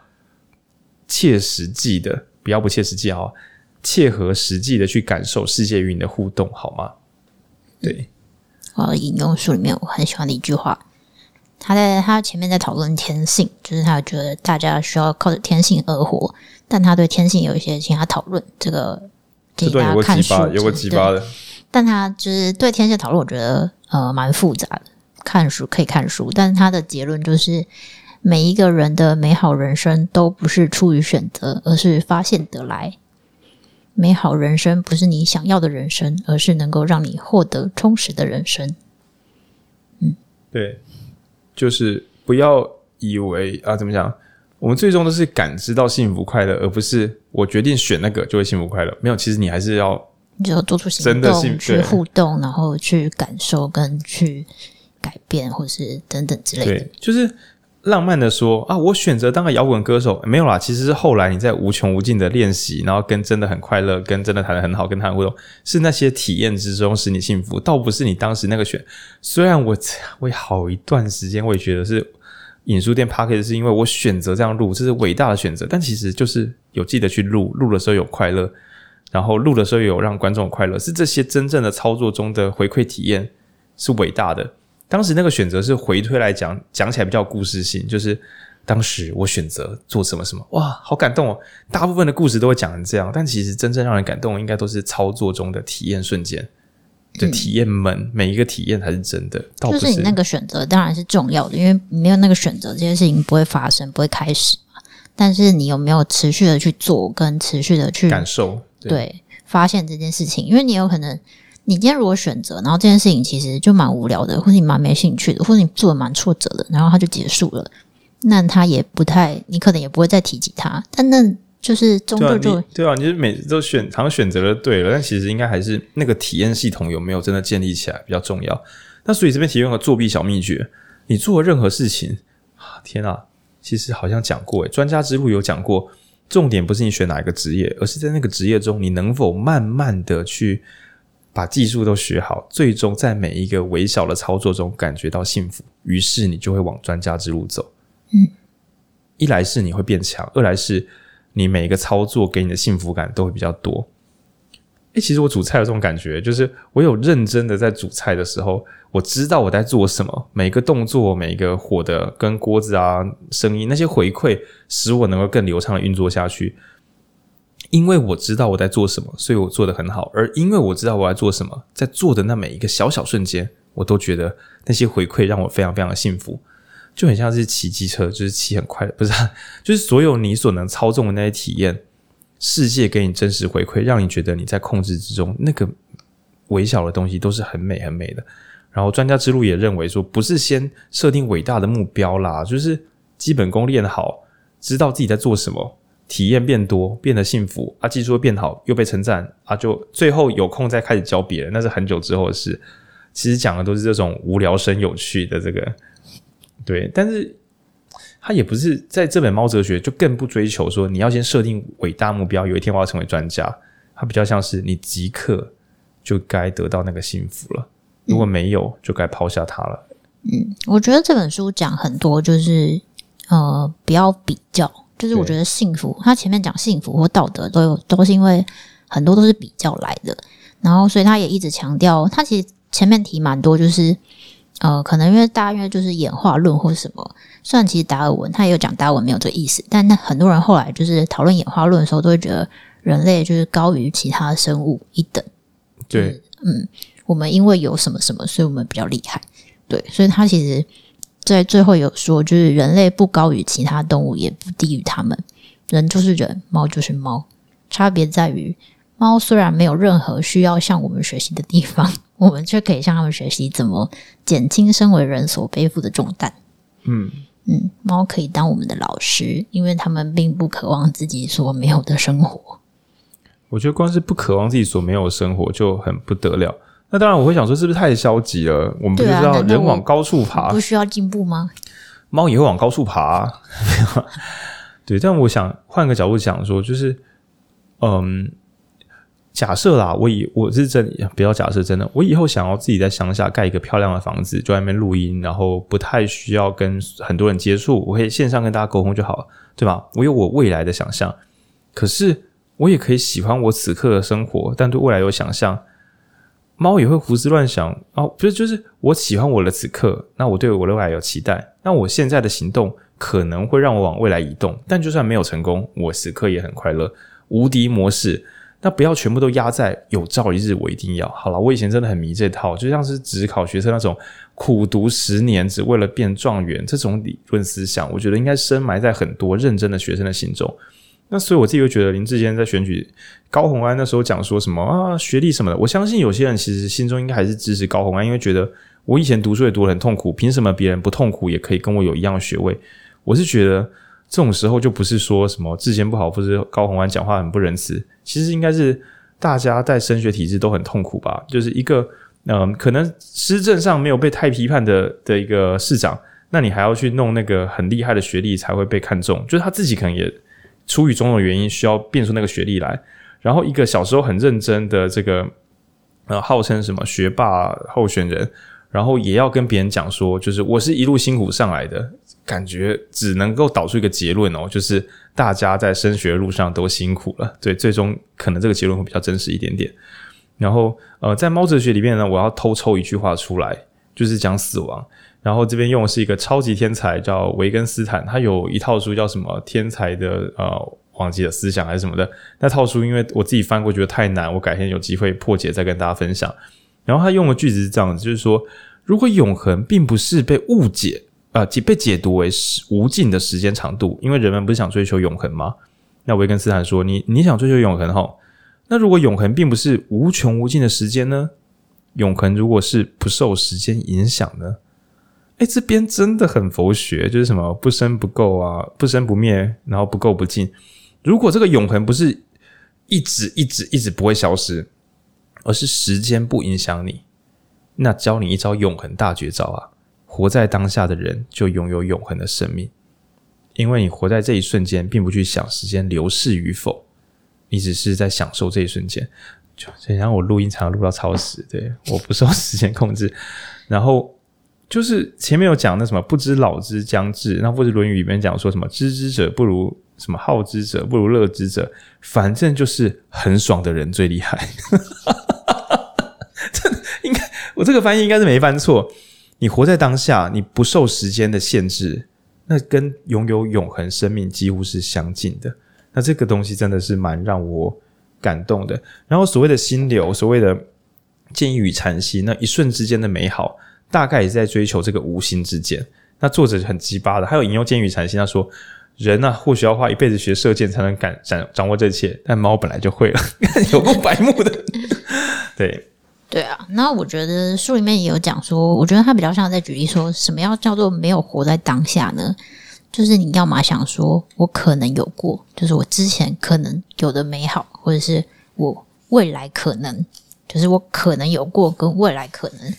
切实际的，不要不切实际啊，切合实际的去感受世界与你的互动，好吗？对，我引用书里面我很喜欢的一句话。他在他前面在讨论天性，就是他觉得大家需要靠着天性而活，但他对天性有一些其他讨论。这个给大家看书，有个几巴的。但他就是对天性讨论，我觉得呃蛮复杂的。看书可以看书，但是他的结论就是，每一个人的美好人生都不是出于选择，而是发现得来。美好人生不是你想要的人生，而是能够让你获得充实的人生。嗯，对。就是不要以为啊，怎么讲？我们最终都是感知到幸福快乐，而不是我决定选那个就会幸福快乐。没有，其实你还是要，你就要做出行动去互动，然后去感受跟去改变，或是等等之类的。对，就是。浪漫的说啊，我选择当个摇滚歌手，没有啦。其实是后来你在无穷无尽的练习，然后跟真的很快乐，跟真的弹得很好，跟他互动，是那些体验之中使你幸福，倒不是你当时那个选。虽然我我有好一段时间我也觉得是影书店 Podcast 是因为我选择这样录，这是伟大的选择。但其实就是有记得去录，录的时候有快乐，然后录的时候有让观众快乐，是这些真正的操作中的回馈体验是伟大的。当时那个选择是回推来讲，讲起来比较故事性，就是当时我选择做什么什么，哇，好感动哦！大部分的故事都会讲成这样，但其实真正让人感动，应该都是操作中的体验瞬间，就体验们、嗯、每一个体验才是真的。倒不是，就是你那个选择当然是重要的，因为没有那个选择，这件事情不会发生，不会开始嘛。但是你有没有持续的去做，跟持续的去感受，对，对，发现这件事情，因为你有可能。你今天如果选择，然后这件事情其实就蛮无聊的，或者你蛮没兴趣的，或者你做的蛮挫折的，然后它就结束了，那他也不太，你可能也不会再提及它。但那就是终究就对啊，你就是每次都选，好像选择了对了，但其实应该还是那个体验系统有没有真的建立起来比较重要。那所以这边提供个作弊小秘诀：你做任何事情啊，天啊，其实好像讲过诶，专家之路有讲过，重点不是你选哪一个职业，而是在那个职业中你能否慢慢的去。把技术都学好，最终在每一个微小的操作中感觉到幸福，于是你就会往专家之路走。嗯，一来是你会变强，二来是你每一个操作给你的幸福感都会比较多。诶，其实我煮菜有这种感觉，就是我有认真的在煮菜的时候，我知道我在做什么，每一个动作，每一个火的跟锅子啊声音那些回馈，使我能够更流畅的运作下去。因为我知道我在做什么，所以我做得很好。而因为我知道我在做什么，在做的那每一个小小瞬间，我都觉得那些回馈让我非常非常的幸福，就很像是骑机车，就是骑很快的，不是，就是所有你所能操纵的那些体验，世界给你真实回馈，让你觉得你在控制之中，那个微小的东西都是很美很美的。然后专家之路也认为说，不是先设定伟大的目标啦，就是基本功练好，知道自己在做什么。体验变多，变得幸福啊，技术会变好，又被称赞啊，就最后有空再开始教别人，那是很久之后的事。其实讲的都是这种无聊生有趣的这个，对。但是他也不是在这本猫哲学，就更不追求说你要先设定伟大目标，有一天我要成为专家。它比较像是你即刻就该得到那个幸福了，如果没有，就该抛下它了。嗯，我觉得这本书讲很多，就是呃，不要比较。就是我觉得幸福，他前面讲幸福或道德都有，都是因为很多都是比较来的。然后，所以他也一直强调，他其实前面提蛮多，就是呃，可能因为大家因为就是演化论或什么。虽然其实达尔文他也有讲达尔文没有这个意思，但那很多人后来就是讨论演化论的时候，都会觉得人类就是高于其他生物一等。对，嗯，我们因为有什么什么，所以我们比较厉害。对，所以他其实。在最后有说，就是人类不高于其他动物，也不低于他们。人就是人，猫就是猫，差别在于，猫虽然没有任何需要向我们学习的地方，我们却可以向他们学习怎么减轻身为人所背负的重担。嗯嗯，猫可以当我们的老师，因为他们并不渴望自己所没有的生活。我觉得光是不渴望自己所没有的生活就很不得了。那当然，我会想说，是不是太消极了？我们不知道人往高处爬，不需要进步吗？猫也会往高处爬啊，对。但我想换个角度讲说，就是，嗯，假设啦，我以我是真不要假设真的，我以后想要自己在乡下盖一个漂亮的房子，就在那边录音，然后不太需要跟很多人接触，我可以线上跟大家沟通就好了，对吧？我有我未来的想象，可是我也可以喜欢我此刻的生活，但对未来有想象。猫也会胡思乱想哦，不是，就是我喜欢我的此刻，那我对我的未来有期待，那我现在的行动可能会让我往未来移动，但就算没有成功，我此刻也很快乐，无敌模式。那不要全部都压在有朝一日我一定要。好了，我以前真的很迷这套，就像是只考学生那种苦读十年只为了变状元这种理论思想，我觉得应该深埋在很多认真的学生的心中。那所以我自己会觉得林志坚在选举高虹安那时候讲说什么啊学历什么的，我相信有些人其实心中应该还是支持高虹安，因为觉得我以前读书也读得很痛苦，凭什么别人不痛苦也可以跟我有一样的学位？我是觉得。这种时候就不是说什么志坚不好，或是高虹安讲话很不仁慈，其实应该是大家在升学体制都很痛苦吧。就是一个嗯、可能施政上没有被太批判的的一个市长，那你还要去弄那个很厉害的学历才会被看中，就是他自己可能也出于种种原因需要变出那个学历来。然后一个小时候很认真的这个呃，号称什么学霸候选人，然后也要跟别人讲说，就是我是一路辛苦上来的。感觉只能够导出一个结论哦，就是大家在升学路上都辛苦了。对，最终可能这个结论会比较真实一点点。然后，呃，在猫哲学里面呢，我要偷抽一句话出来，就是讲死亡。然后这边用的是一个超级天才叫维根斯坦，他有一套书叫什么《天才的呃忘记的思想》还是什么的。那套书因为我自己翻过觉得太难，我改天有机会破解再跟大家分享。然后他用的句子是这样子，就是说，如果永恒并不是被误解。啊，解、被解读为是无尽的时间长度，因为人们不是想追求永恒吗？那维根斯坦说：“你你想追求永恒齁？那如果永恒并不是无穷无尽的时间呢？永恒如果是不受时间影响呢？诶，这边真的很佛学，就是什么不生不垢啊，不生不灭，然后不垢不净。如果这个永恒不是一直一直一直不会消失，而是时间不影响你，那教你一招永恒大绝招啊！”活在当下的人就拥有永恒的生命，因为你活在这一瞬间，并不去想时间流逝与否，你只是在享受这一瞬间。就然后我录音常常录到超时，对，我不受 时间控制。然后就是前面有讲那什么不知老之将至，那或者《论语》里面讲说什么知之者不如什么好之者不如乐之者，反正就是很爽的人最厉害。这应该我这个翻译应该是没翻错。你活在当下，你不受时间的限制，那跟拥有永恒生命几乎是相近的。那这个东西真的是蛮让我感动的。然后所谓的心流，所谓的见异与禅心，那一瞬之间的美好，大概也是在追求这个无心之剑。那作者很鸡巴的，还有引用见异与禅心，他说：“人啊，或许要花一辈子学射箭才能敢掌掌握这一切，但猫本来就会了，有够白目的。”对。对啊，那我觉得书里面也有讲说，我觉得他比较像在举例说，什么要叫做没有活在当下呢？就是你要么想说，我可能有过，就是我之前可能有的美好，或者是我未来可能，就是我可能有过跟未来可能。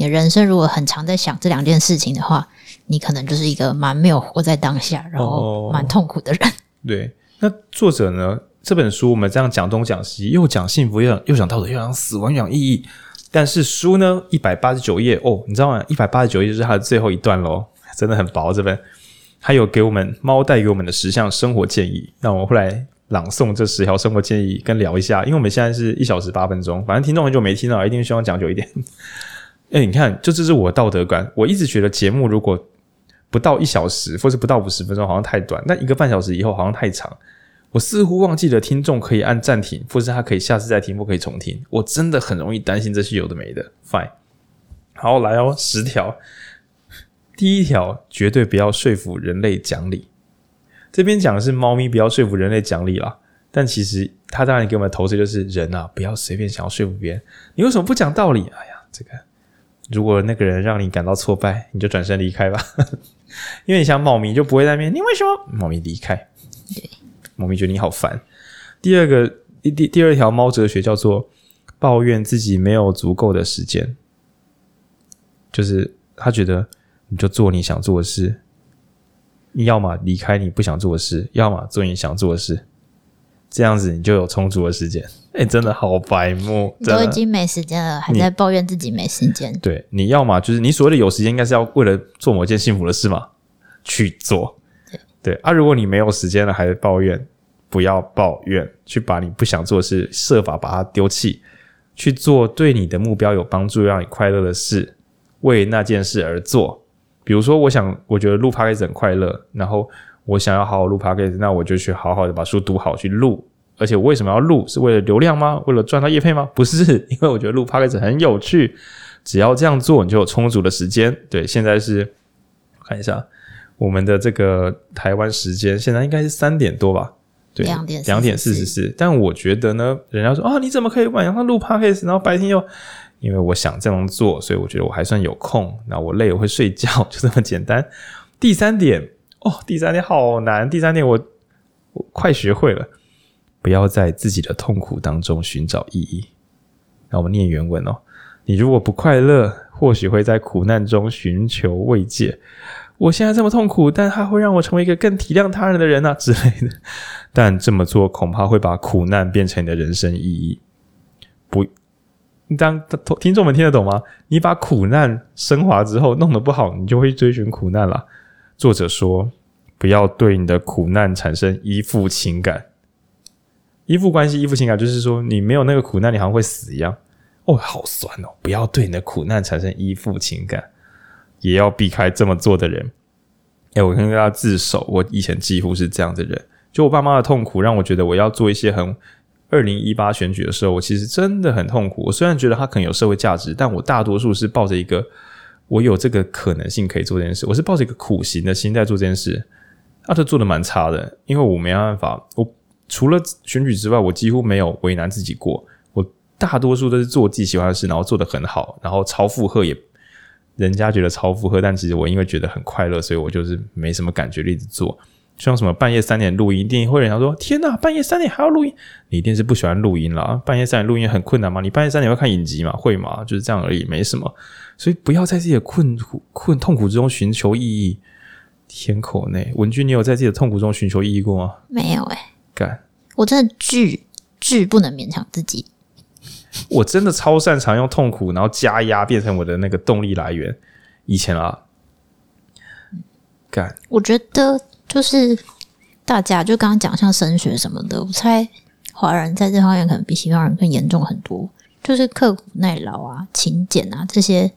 你的人生如果很常在想这两件事情的话，你可能就是一个蛮没有活在当下，然后蛮痛苦的人。哦、对，那作者呢？这本书我们这样讲东讲西，又讲幸福，又讲又讲道德，又讲死亡，又讲意义。但是书呢，一百八十九页哦，你知道吗？一百八十九页就是它的最后一段喽，真的很薄。这本还有给我们猫带给我们的十项生活建议，让我后来朗诵这十条生活建议，跟聊一下。因为我们现在是一小时八分钟，反正听众很久没听了，一定希望讲久一点。哎，你看，就这是我的道德观。我一直觉得节目如果不到一小时，或是不到五十分钟，好像太短；那一个半小时以后，好像太长。我似乎忘记了听众可以按暂停，或是他可以下次再听，或可以重听。我真的很容易担心这些有的没的。Fine，好，来哦，十条。第一条，绝对不要说服人类讲理。这边讲的是猫咪不要说服人类讲理啦，但其实他当然给我们投射就是人啊，不要随便想要说服别人。你为什么不讲道理？哎呀，这个如果那个人让你感到挫败，你就转身离开吧，因为你像猫咪就不会在那边。你为什么？猫咪离开。猫咪觉得你好烦。第二个第第第二条猫哲学叫做抱怨自己没有足够的时间，就是他觉得你就做你想做的事，你要么离开你不想做的事，要么做你想做的事。这样子你就有充足的时间。哎、欸，真的好白目，都已经没时间了，还在抱怨自己没时间。对，你要嘛就是你所谓的有时间，应该是要为了做某件幸福的事嘛，去做。对对啊，如果你没有时间了，还在抱怨，不要抱怨，去把你不想做的事设法把它丢弃，去做对你的目标有帮助、让你快乐的事，为那件事而做。比如说，我想，我觉得录 podcast 很快乐，然后我想要好好录 podcast，那我就去好好的把书读好，去录。而且我为什么要录？是为了流量吗？为了赚到业配吗？不是，因为我觉得录 podcast 很有趣。只要这样做，你就有充足的时间。对，现在是我看一下我们的这个台湾时间，现在应该是三点多吧？对，两点两点四十四。但我觉得呢，人家说啊，你怎么可以晚上录 podcast，然后白天又……因为我想这样做，所以我觉得我还算有空。那我累，我会睡觉，就这么简单。第三点哦，第三点好难。第三点我我快学会了。不要在自己的痛苦当中寻找意义。那我们念原文哦。你如果不快乐，或许会在苦难中寻求慰藉。我现在这么痛苦，但它会让我成为一个更体谅他人的人啊 之类的。但这么做恐怕会把苦难变成你的人生意义。不，当听众们听得懂吗？你把苦难升华之后弄得不好，你就会追寻苦难了。作者说，不要对你的苦难产生依附情感。依附关系、依附情感，就是说你没有那个苦难，你好像会死一样。哦，好酸哦！不要对你的苦难产生依附情感，也要避开这么做的人。哎，我跟大家自首，我以前几乎是这样的人。就我爸妈的痛苦，让我觉得我要做一些很。二零一八选举的时候，我其实真的很痛苦。我虽然觉得他可能有社会价值，但我大多数是抱着一个我有这个可能性可以做这件事，我是抱着一个苦行的心在做这件事。啊，就做的蛮差的，因为我没办法，我。除了选举之外，我几乎没有为难自己过。我大多数都是做自己喜欢的事，然后做得很好，然后超负荷也，人家觉得超负荷，但其实我因为觉得很快乐，所以我就是没什么感觉，一直做。像什么半夜三点录音，一定会有人说：“天哪，半夜三点还要录音？你一定是不喜欢录音啦。半夜三点录音很困难吗？你半夜三点会看影集吗？会吗？就是这样而已，没什么。所以不要在自己的困苦、困痛苦之中寻求意义。天口内文君，你有在自己的痛苦中寻求意义过吗？没有哎、欸干，我真的巨巨不能勉强自己。我真的超擅长用痛苦，然后加压变成我的那个动力来源。以前啊，干，我觉得就是大家就刚刚讲像升学什么的，我猜华人在这方面可能比西方人更严重很多，就是刻苦耐劳啊、勤俭啊这些。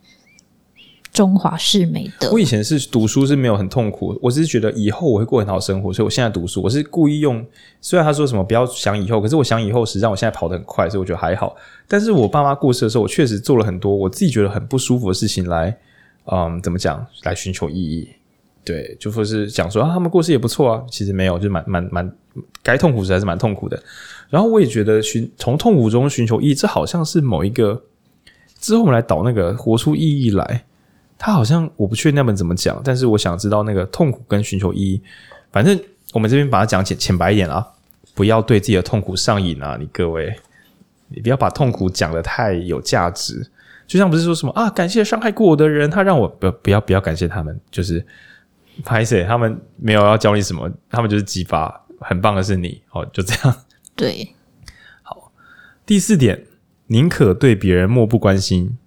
中华式美德。我以前是读书是没有很痛苦，我只是觉得以后我会过很好生活，所以我现在读书，我是故意用。虽然他说什么不要想以后，可是我想以后实让我现在跑得很快，所以我觉得还好。但是我爸妈过世的时候，我确实做了很多我自己觉得很不舒服的事情来，嗯，怎么讲？来寻求意义。对，就说是讲说啊，他们过世也不错啊。其实没有，就蛮蛮蛮该痛苦时还是蛮痛苦的。然后我也觉得寻从痛苦中寻求意义，这好像是某一个之后我们来导那个活出意义来。他好像我不确定那本怎么讲，但是我想知道那个痛苦跟寻求意义。反正我们这边把它讲浅浅白一点啊，不要对自己的痛苦上瘾啊！你各位，你不要把痛苦讲的太有价值。就像不是说什么啊，感谢伤害过我的人，他让我不不要不要感谢他们，就是拍谢他们没有要教你什么，他们就是激发，很棒的是你哦，就这样。对，好，第四点，宁可对别人漠不关心。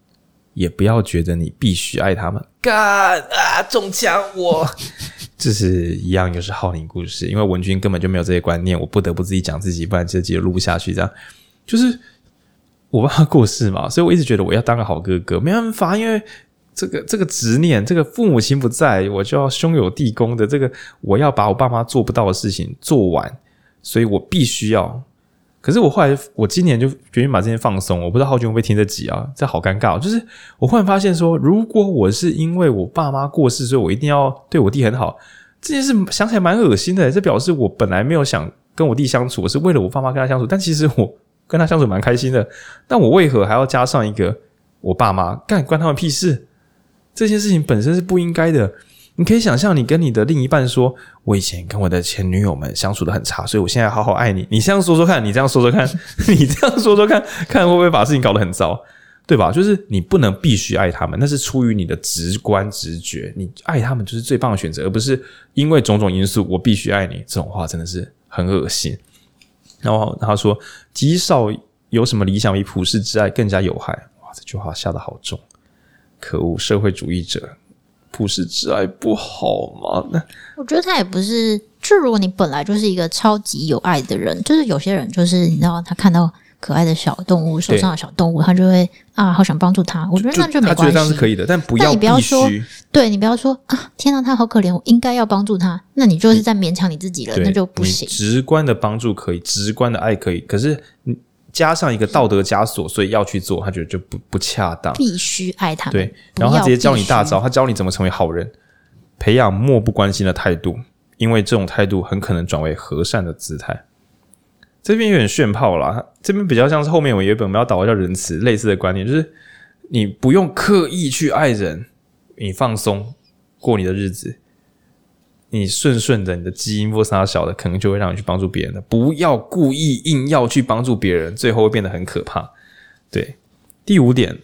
也不要觉得你必须爱他们。干啊！中枪我，这是一样，又是浩宁故事。因为文君根本就没有这些观念，我不得不自己讲自己，不然这集录不下去。这样就是我爸他过世嘛，所以我一直觉得我要当个好哥哥，没办法，因为这个这个执念，这个父母亲不在，我就要兄友弟恭的这个，我要把我爸妈做不到的事情做完，所以我必须要。可是我后来，我今年就决定把这件放松。我不知道浩君会不会听这集啊？这好尴尬。就是我忽然发现说，如果我是因为我爸妈过世，所以我一定要对我弟很好，这件事想起来蛮恶心的。这表示我本来没有想跟我弟相处，我是为了我爸妈跟他相处。但其实我跟他相处蛮开心的。但我为何还要加上一个我爸妈？干，关他们屁事？这件事情本身是不应该的。你可以想象，你跟你的另一半说：“我以前跟我的前女友们相处得很差，所以我现在好好爱你。”你这样说说看，你这样说说看，你这样说说看，看会不会把事情搞得很糟，对吧？就是你不能必须爱他们，那是出于你的直观直觉，你爱他们就是最棒的选择，而不是因为种种因素我必须爱你。这种话真的是很恶心。然后他说：“极少有什么理想比普世之爱更加有害。”哇，这句话下得好重！可恶，社会主义者，普世之爱不好吗？那我觉得他也不是。就如果你本来就是一个超级有爱的人，就是有些人就是你知道，他看到可爱的小动物、手上的小动物，他就会啊，好想帮助他。我觉得那就没关系，他觉得这样是可以的，但不要你不要说，对你不要说啊，天哪，他好可怜，我应该要帮助他。那你就是在勉强你自己了，那就不行。直观的帮助可以，直观的爱可以，可是你加上一个道德枷锁，所以要去做，他觉得就不不恰当。必须爱他，对，然后他直接教你大招，他教你怎么成为好人，培养漠不关心的态度。因为这种态度很可能转为和善的姿态。这边有点炫炮啦，这边比较像是后面我有一本我们要导的叫仁慈，类似的观念，就是你不用刻意去爱人，你放松过你的日子，你顺顺的，你的基因不杀小的，可能就会让你去帮助别人的。不要故意硬要去帮助别人，最后会变得很可怕。对，第五点，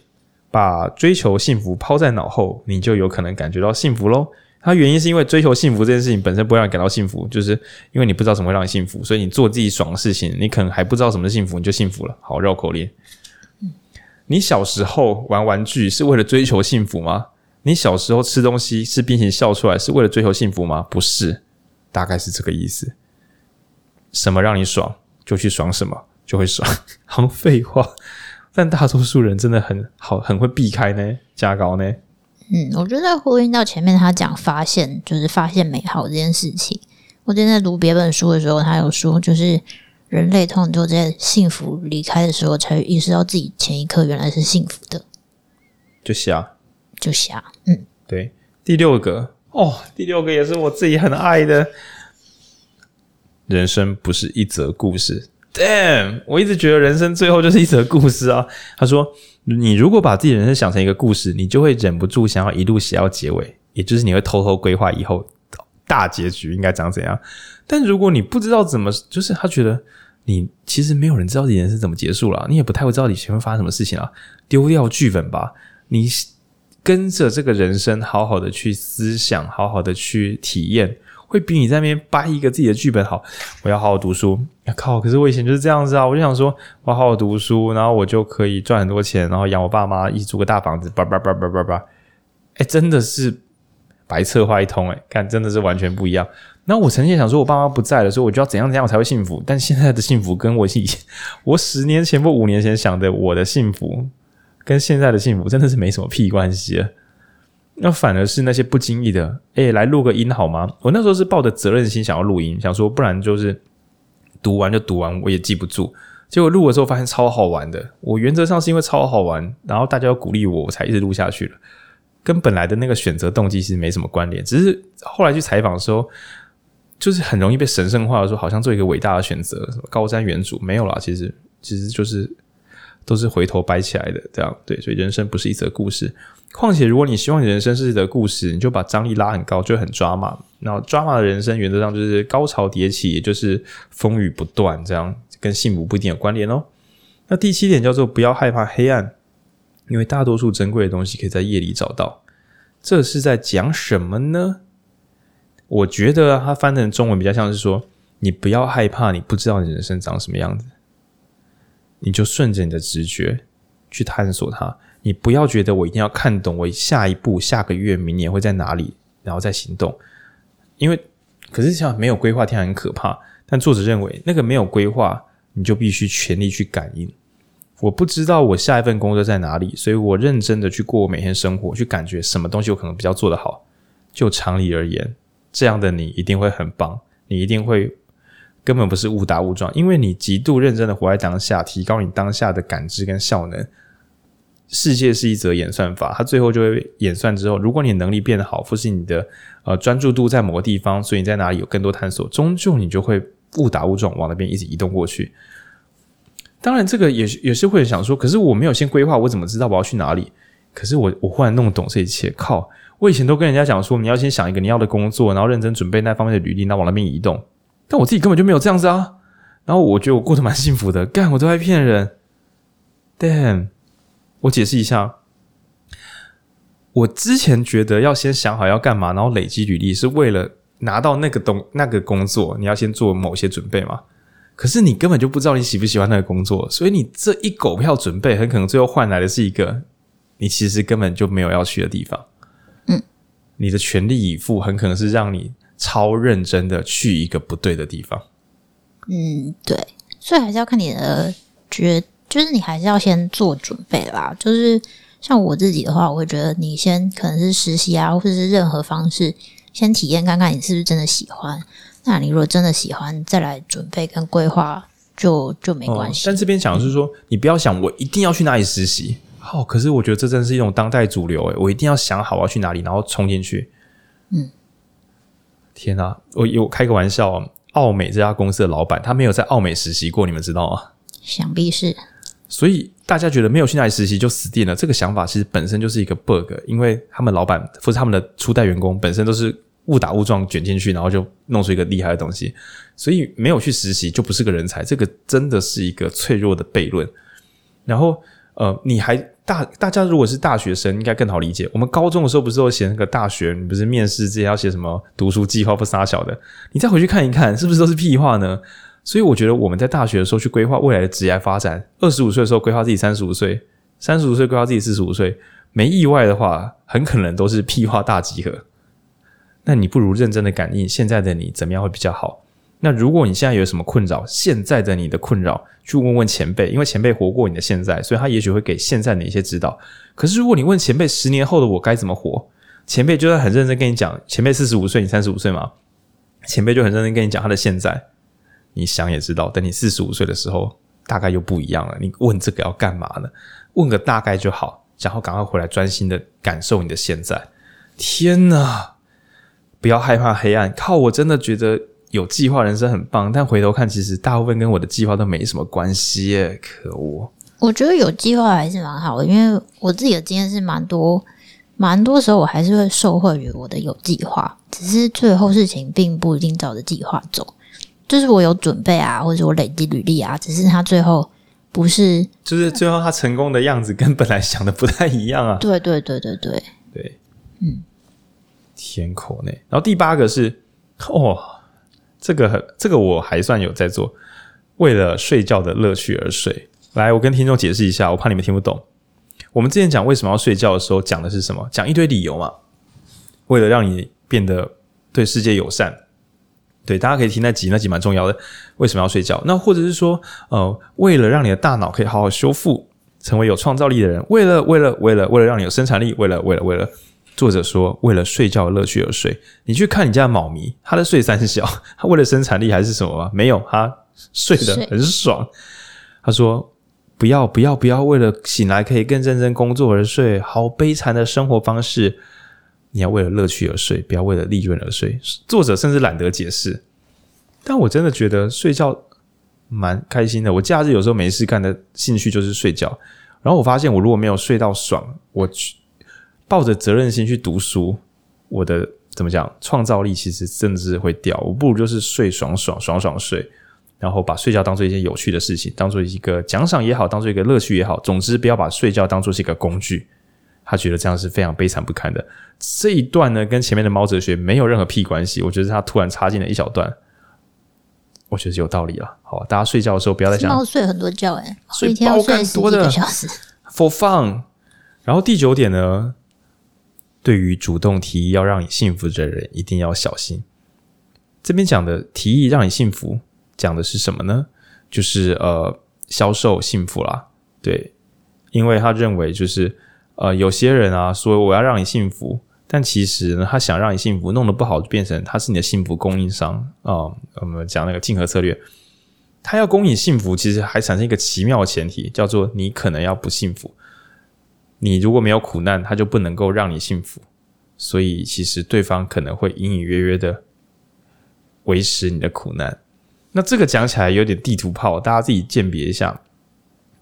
把追求幸福抛在脑后，你就有可能感觉到幸福喽。它原因是因为追求幸福这件事情本身不会让你感到幸福，就是因为你不知道什么会让你幸福，所以你做自己爽的事情，你可能还不知道什么是幸福，你就幸福了。好，绕口令。你小时候玩玩具是为了追求幸福吗？你小时候吃东西吃冰淇淋笑出来是为了追求幸福吗？不是，大概是这个意思。什么让你爽，就去爽什么，就会爽。好废话，但大多数人真的很好，很会避开呢，加高呢。嗯，我觉得呼应到前面他讲发现，就是发现美好这件事情。我今天在读别本书的时候，他有说，就是人类通常都在幸福离开的时候，才意识到自己前一刻原来是幸福的。就瞎，就瞎。嗯，对。第六个哦，第六个也是我自己很爱的。人生不是一则故事。Damn，我一直觉得人生最后就是一则故事啊。他说。你如果把自己人生想成一个故事，你就会忍不住想要一路写到结尾，也就是你会偷偷规划以后大结局应该长怎样。但如果你不知道怎么，就是他觉得你其实没有人知道你人生怎么结束了，你也不太会知道你前面发生什么事情了，丢掉剧本吧，你跟着这个人生好好的去思想，好好的去体验。会比你在那边掰一个自己的剧本好。我要好好读书。靠！可是我以前就是这样子啊，我就想说，我好好读书，然后我就可以赚很多钱，然后养我爸妈，一起租个大房子，叭叭叭叭叭叭。哎，真的是白策划一通哎，看真的是完全不一样。那我曾经想说，我爸妈不在了，所以我就要怎样怎样我才会幸福。但现在的幸福跟我以前，我十年前或五年前想的我的幸福，跟现在的幸福真的是没什么屁关系了。那反而是那些不经意的，诶、欸，来录个音好吗？我那时候是抱着责任心想要录音，想说不然就是读完就读完，我也记不住。结果录的时候发现超好玩的。我原则上是因为超好玩，然后大家要鼓励我，我才一直录下去了。跟本来的那个选择动机其实没什么关联，只是后来去采访的时候，就是很容易被神圣化的说，好像做一个伟大的选择，什么高瞻远瞩，没有啦，其实其实就是都是回头掰起来的，这样对。所以人生不是一则故事。况且，如果你希望你人生是一则故事，你就把张力拉很高，就很抓马。然后抓马的人生原则上就是高潮迭起，也就是风雨不断，这样跟幸福不一定有关联哦。那第七点叫做不要害怕黑暗，因为大多数珍贵的东西可以在夜里找到。这是在讲什么呢？我觉得他翻成中文比较像是说，你不要害怕，你不知道你人生长什么样子，你就顺着你的直觉去探索它。你不要觉得我一定要看懂我下一步、下个月、明年会在哪里，然后再行动。因为，可是像没有规划，听起来很可怕。但作者认为，那个没有规划，你就必须全力去感应。我不知道我下一份工作在哪里，所以我认真的去过我每天生活，去感觉什么东西我可能比较做得好。就常理而言，这样的你一定会很棒，你一定会根本不是误打误撞，因为你极度认真的活在当下，提高你当下的感知跟效能。世界是一则演算法，它最后就会演算之后，如果你能力变得好，或是你的呃专注度在某个地方，所以你在哪里有更多探索，终究你就会误打误撞往那边一直移动过去。当然，这个也也是会想说，可是我没有先规划，我怎么知道我要去哪里？可是我我忽然弄懂这一切，靠！我以前都跟人家讲说，你要先想一个你要的工作，然后认真准备那方面的履历，然后往那边移动。但我自己根本就没有这样子啊。然后我觉得我过得蛮幸福的，干我都在骗人，damn。我解释一下，我之前觉得要先想好要干嘛，然后累积履历，是为了拿到那个东那个工作，你要先做某些准备嘛。可是你根本就不知道你喜不喜欢那个工作，所以你这一狗票准备，很可能最后换来的是一个你其实根本就没有要去的地方。嗯，你的全力以赴，很可能是让你超认真的去一个不对的地方。嗯，对，所以还是要看你的决，就是你还是要先做准备啦。就是像我自己的话，我会觉得你先可能是实习啊，或者是任何方式，先体验看看你是不是真的喜欢。那你如果真的喜欢，再来准备跟规划，就就没关系。哦，但这边讲的是说，你不要想我一定要去哪里实习。好，哦，可是我觉得这真的是一种当代主流诶，我一定要想好我要去哪里，然后冲进去。嗯，天啊，我有开个玩笑啊。奥美这家公司的老板，他没有在奥美实习过，你们知道吗？想必是。所以大家觉得没有去那里实习就死定了，这个想法其实本身就是一个 bug，因为他们老板或者他们的初代员工本身都是误打误撞卷进去，然后就弄出一个厉害的东西，所以没有去实习就不是个人才，这个真的是一个脆弱的悖论。然后。呃，你还大大家如果是大学生，应该更好理解。我们高中的时候不是都写那个大学，你不是面试之前要写什么读书计划不杀小的？你再回去看一看，是不是都是屁话呢？所以我觉得我们在大学的时候去规划未来的职业发展，二十五岁的时候规划自己三十五岁，三十五岁规划自己四十五岁，没意外的话，很可能都是屁话大集合。那你不如认真的感应现在的你怎么样会比较好。那如果你现在有什么困扰，现在的你的困扰，去问问前辈，因为前辈活过你的现在，所以他也许会给现在的一些指导。可是如果你问前辈，十年后的我该怎么活？前辈就算很认真跟你讲，前辈四十五岁，你三十五岁吗？前辈就很认真跟你讲他的现在，你想也知道，等你四十五岁的时候，大概又不一样了。你问这个要干嘛呢？问个大概就好，然后赶快回来专心的感受你的现在。天哪，不要害怕黑暗，靠！我真的觉得。有计划人生很棒，但回头看，其实大部分跟我的计划都没什么关系耶。可恶！我觉得有计划还是蛮好的，因为我自己的经验是蛮多，蛮多时候我还是会受惠于我的有计划，只是最后事情并不一定照着计划走。就是我有准备啊，或者我累积履历啊，只是他最后不是，就是最后他成功的样子跟本来想的不太一样啊。对对对对对对，嗯，天口内。然后第八个是哦。这个，这个我还算有在做，为了睡觉的乐趣而睡。来，我跟听众解释一下，我怕你们听不懂。我们之前讲为什么要睡觉的时候，讲的是什么？讲一堆理由嘛。为了让你变得对世界友善，对，大家可以听那集，那集蛮重要的。为什么要睡觉？那或者是说，呃，为了让你的大脑可以好好修复，成为有创造力的人。为了，为了，为了，为了让你有生产力。为了，为了，为了。作者说：“为了睡觉的乐趣而睡。”你去看你家的猫咪，它的睡三小，它 为了生产力还是什么吗？没有，它睡得很爽。他说：“不要，不要，不要！为了醒来可以更认真工作而睡，好悲惨的生活方式。你要为了乐趣而睡，不要为了利润而睡。”作者甚至懒得解释。但我真的觉得睡觉蛮开心的。我假日有时候没事干的兴趣就是睡觉。然后我发现，我如果没有睡到爽，我去。抱着责任心去读书，我的怎么讲？创造力其实真的是会掉。我不如就是睡爽爽爽爽睡，然后把睡觉当做一件有趣的事情，当做一个奖赏也好，当做一个乐趣也好。总之，不要把睡觉当做是一个工具。他觉得这样是非常悲惨不堪的。这一段呢，跟前面的猫哲学没有任何屁关系。我觉得他突然插进了一小段，我觉得有道理了。好，大家睡觉的时候不要再想。猫睡很多觉诶，睡一天要睡十几个小时。For fun。然后第九点呢？对于主动提议要让你幸福的人，一定要小心。这边讲的提议让你幸福，讲的是什么呢？就是呃，销售幸福啦。对，因为他认为就是呃，有些人啊说我要让你幸福，但其实呢，他想让你幸福，弄得不好就变成他是你的幸福供应商啊、我们讲那个竞合策略，他要供你幸福，其实还产生一个奇妙的前提，叫做你可能要不幸福。你如果没有苦难，他就不能够让你幸福，所以其实对方可能会隐隐约约的维持你的苦难。那这个讲起来有点地图炮，大家自己鉴别一下。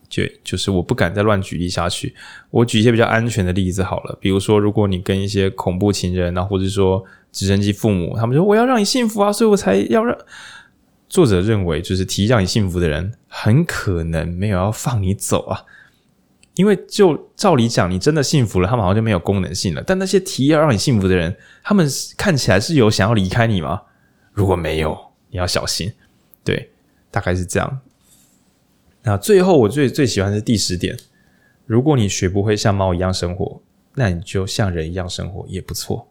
就就是我不敢再乱举例下去，我举一些比较安全的例子好了。比如说，如果你跟一些恐怖情人啊，或者说直升机父母，他们说我要让你幸福啊，所以我才要让。作者认为，就是提让你幸福的人，很可能没有要放你走啊。因为就照理讲，你真的幸福了，他们好像就没有功能性了。但那些提要让你幸福的人，他们看起来是有想要离开你吗？如果没有，你要小心。对，大概是这样。那最后我最最喜欢是第十点，如果你学不会像猫一样生活，那你就像人一样生活也不错。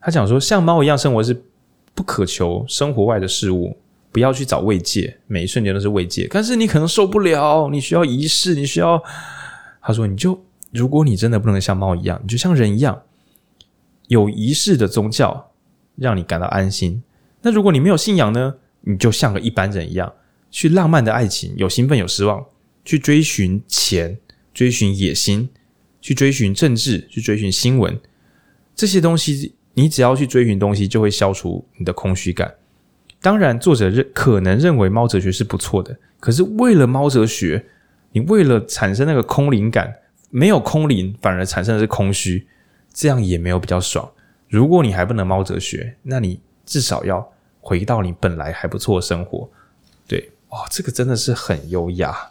他讲说，像猫一样生活是不渴求生活外的事物，不要去找慰藉，每一瞬间都是慰藉。但是你可能受不了，你需要仪式，你需要。他说，你就如果你真的不能像猫一样，你就像人一样，有仪式的宗教让你感到安心。那如果你没有信仰呢？你就像个一般人一样，去浪漫的爱情，有兴奋有失望，去追寻钱，追寻野心，去追寻政治，去追寻新闻，这些东西。你只要去追寻东西，就会消除你的空虚感。当然，作者认可能认为猫哲学是不错的，可是为了猫哲学，你为了产生那个空灵感，没有空灵，反而产生的是空虚，这样也没有比较爽。如果你还不能猫哲学，那你至少要回到你本来还不错的生活。对，哦，这个真的是很优雅。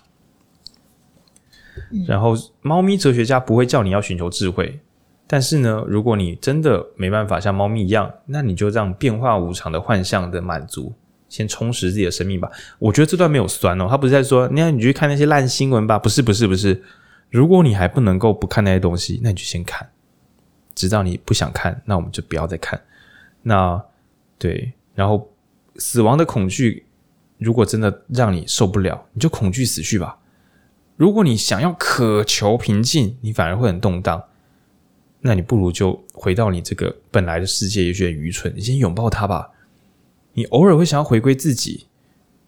然后，猫咪哲学家不会叫你要寻求智慧。但是呢，如果你真的没办法像猫咪一样，那你就让变化无常的幻象的满足，先充实自己的生命吧。我觉得这段没有酸哦，他不是在说，那你去看那些烂新闻吧？不是，不是，不是。如果你还不能够不看那些东西，那你就先看，直到你不想看，那我们就不要再看。那对，然后死亡的恐惧，如果真的让你受不了，你就恐惧死去吧。如果你想要渴求平静，你反而会很动荡。那你不如就回到你这个本来的世界，也许很愚蠢。你先拥抱它吧。你偶尔会想要回归自己，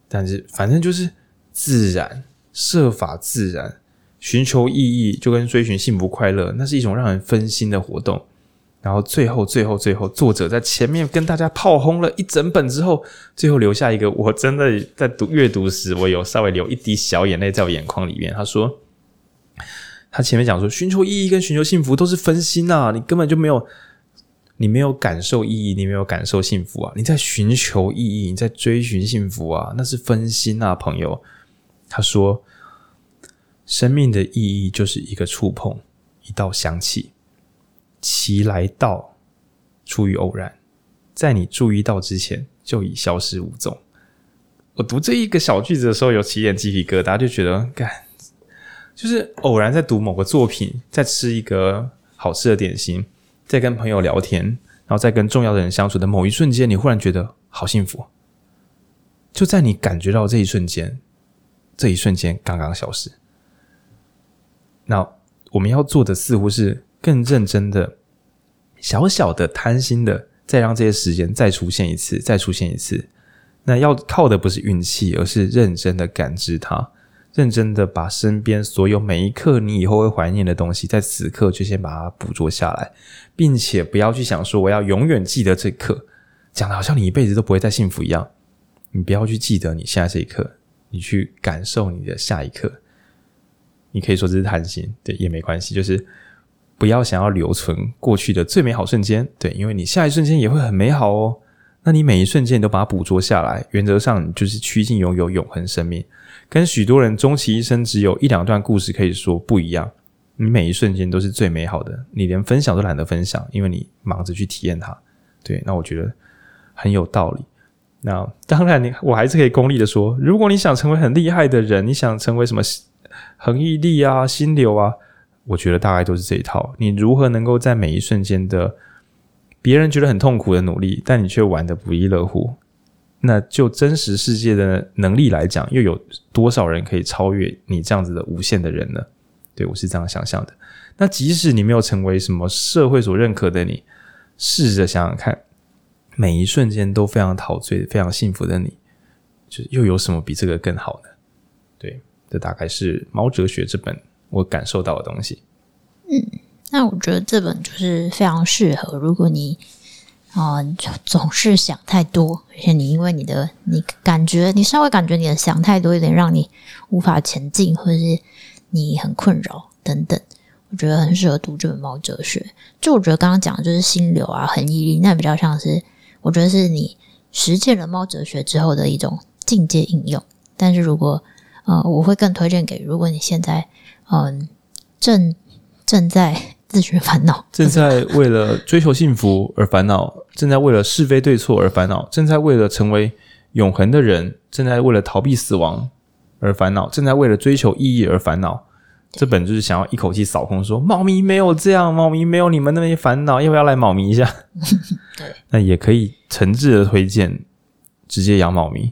但是反正就是自然，设法自然，寻求意义，就跟追寻幸福快乐，那是一种让人分心的活动。然后最后，最后，最后，作者在前面跟大家炮轰了一整本之后，最后留下一个，我真的在读阅读时，我有稍微流一滴小眼泪在我眼眶里面。他说。他前面讲说，寻求意义跟寻求幸福都是分心啊！你根本就没有，你没有感受意义，你没有感受幸福啊！你在寻求意义，你在追寻幸福啊，那是分心啊，朋友。他说，生命的意义就是一个触碰，一道香气，其来到出于偶然，在你注意到之前就已消失无踪。我读这一个小句子的时候，有起点鸡皮疙瘩，就觉得干。就是偶然在读某个作品，在吃一个好吃的点心，在跟朋友聊天，然后在跟重要的人相处的某一瞬间，你忽然觉得好幸福。就在你感觉到这一瞬间，这一瞬间刚刚消失。那我们要做的似乎是更认真的、小小的贪心的，再让这些时间再出现一次，再出现一次。那要靠的不是运气，而是认真的感知它。认真的把身边所有每一刻你以后会怀念的东西，在此刻就先把它捕捉下来，并且不要去想说我要永远记得这一刻，讲的好像你一辈子都不会再幸福一样。你不要去记得你现在这一刻，你去感受你的下一刻。你可以说这是贪心，对，也没关系，就是不要想要留存过去的最美好瞬间，对，因为你下一瞬间也会很美好哦。那你每一瞬间都把它捕捉下来，原则上你就是趋近拥有永恒生命。跟许多人终其一生只有一两段故事可以说不一样，你每一瞬间都是最美好的，你连分享都懒得分享，因为你忙着去体验它。对，那我觉得很有道理。那当然，你我还是可以功利的说，如果你想成为很厉害的人，你想成为什么恒毅力啊、心流啊，我觉得大概都是这一套。你如何能够在每一瞬间的别人觉得很痛苦的努力，但你却玩得不亦乐乎？那就真实世界的能力来讲，又有多少人可以超越你这样子的无限的人呢？对，我是这样想象的。那即使你没有成为什么社会所认可的你，试着想想看，每一瞬间都非常陶醉、非常幸福的你，就又有什么比这个更好呢？对，这大概是《猫哲学》这本我感受到的东西。嗯，那我觉得这本就是非常适合，如果你。啊、呃，总是想太多，而且你因为你的你感觉，你稍微感觉你的想太多，有点让你无法前进，或者是你很困扰等等。我觉得很适合读这本《猫哲学》。就我觉得刚刚讲的就是心流啊，恒毅力，那比较像是我觉得是你实践了猫哲学之后的一种进阶应用。但是如果呃，我会更推荐给如果你现在嗯、呃、正正在。自寻烦恼，正在为了追求幸福而烦恼，正在为了是非对错而烦恼，正在为了成为永恒的人正在为了逃避死亡而烦恼，正在为了追求意义而烦恼。这本就是想要一口气扫空说，说猫咪没有这样，猫咪没有你们那些烦恼，要不要来猫咪一下？对，那也可以诚挚的推荐，直接养猫咪。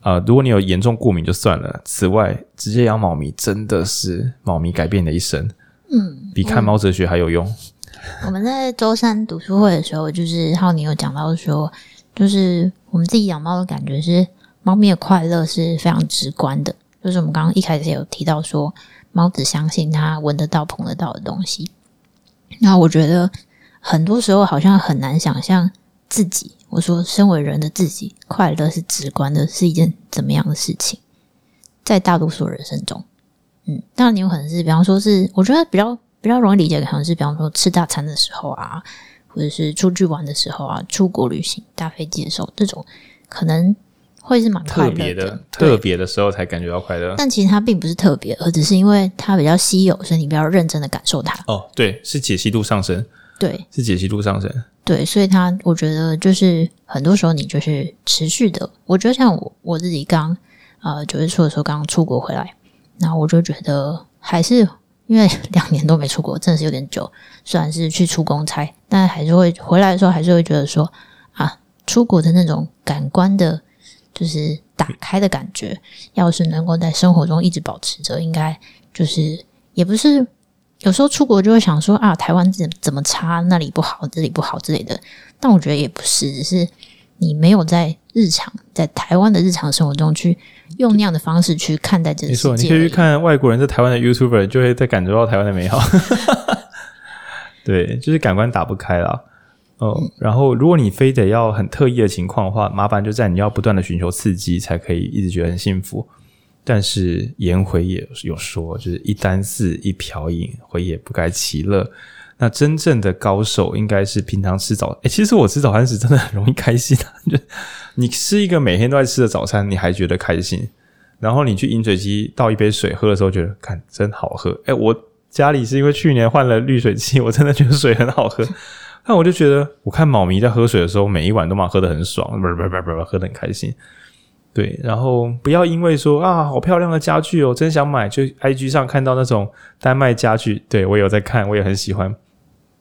啊、呃，如果你有严重过敏就算了，此外，直接养猫咪真的是猫咪改变你的一生。嗯，比看猫哲学还有用。我们在周三读书会的时候，就是浩宁有讲到说，就是我们自己养猫的感觉是，猫咪的快乐是非常直观的。就是我们刚刚一开始有提到说。猫只相信它闻得到、碰得到的东西。那我觉得很多时候好像很难想象自己，我说身为人的自己，快乐是直观的，是一件怎么样的事情？在大多数人生中，嗯，当然你有可能是，比方说是，我觉得比较比较容易理解，可能是比方说吃大餐的时候啊，或者是出去玩的时候啊，出国旅行、搭飞机的时候，这种可能。会是蛮快乐的，特别的，特别的时候才感觉到快乐。但其实它并不是特别，而只是因为它比较稀有，所以你比较认真的感受它。哦，对，是解析度上升。对，是解析度上升。对，所以它，我觉得就是很多时候你就是持续的。我觉得像我我自己刚呃九月初的时候刚出国回来，然后我就觉得还是因为 两年都没出国，真的是有点久。虽然是去出公差，但还是会回来的时候还是会觉得说啊，出国的那种感官的。就是打开的感觉，要是能够在生活中一直保持着，应该就是也不是有时候出国就会想说啊，台湾怎怎么差，那里不好，这里不好之类的。但我觉得也不是，只是你没有在日常在台湾的日常生活中去用那样的方式去看待这个世界。没错，你可以去看外国人在台湾的 YouTuber，就会在感受到台湾的美好。对，就是感官打不开了。哦，然后如果你非得要很特意的情况的话，麻烦就在你要不断的寻求刺激，才可以一直觉得很幸福。但是颜回也有说，就是一簞食一瓢饮，回也不该其乐。那真正的高手应该是平常吃早，诶，其实我吃早餐时真的很容易开心啊。就你吃一个每天都在吃的早餐，你还觉得开心。然后你去饮水机倒一杯水喝的时候，觉得看真好喝。诶，我家里是因为去年换了滤水器，我真的觉得水很好喝。那我就觉得，我看猫咪在喝水的时候，每一碗都嘛喝得很爽，不是不是不不，喝得很开心。对，然后不要因为说啊，好漂亮的家具哦，真想买，就 IG 上看到那种丹麦家具，对，我有在看，我也很喜欢。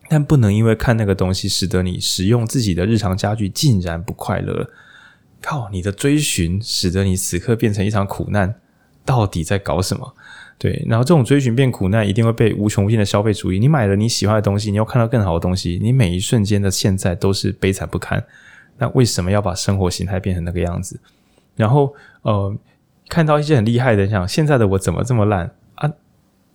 但不能因为看那个东西，使得你使用自己的日常家具竟然不快乐。靠，你的追寻使得你此刻变成一场苦难，到底在搞什么？对，然后这种追寻变苦难，一定会被无穷无尽的消费主义。你买了你喜欢的东西，你要看到更好的东西，你每一瞬间的现在都是悲惨不堪。那为什么要把生活形态变成那个样子？然后，呃，看到一些很厉害的，像现在的我怎么这么烂啊？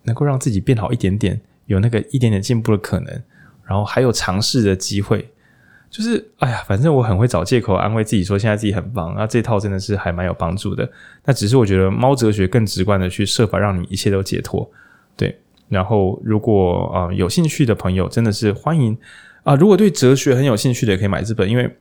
能够让自己变好一点点，有那个一点点进步的可能，然后还有尝试的机会。就是，哎呀，反正我很会找借口安慰自己，说现在自己很棒。那这套真的是还蛮有帮助的。那只是我觉得猫哲学更直观的去设法让你一切都解脱。对，然后如果啊、呃、有兴趣的朋友，真的是欢迎啊、如果对哲学很有兴趣的，也可以买这本，因为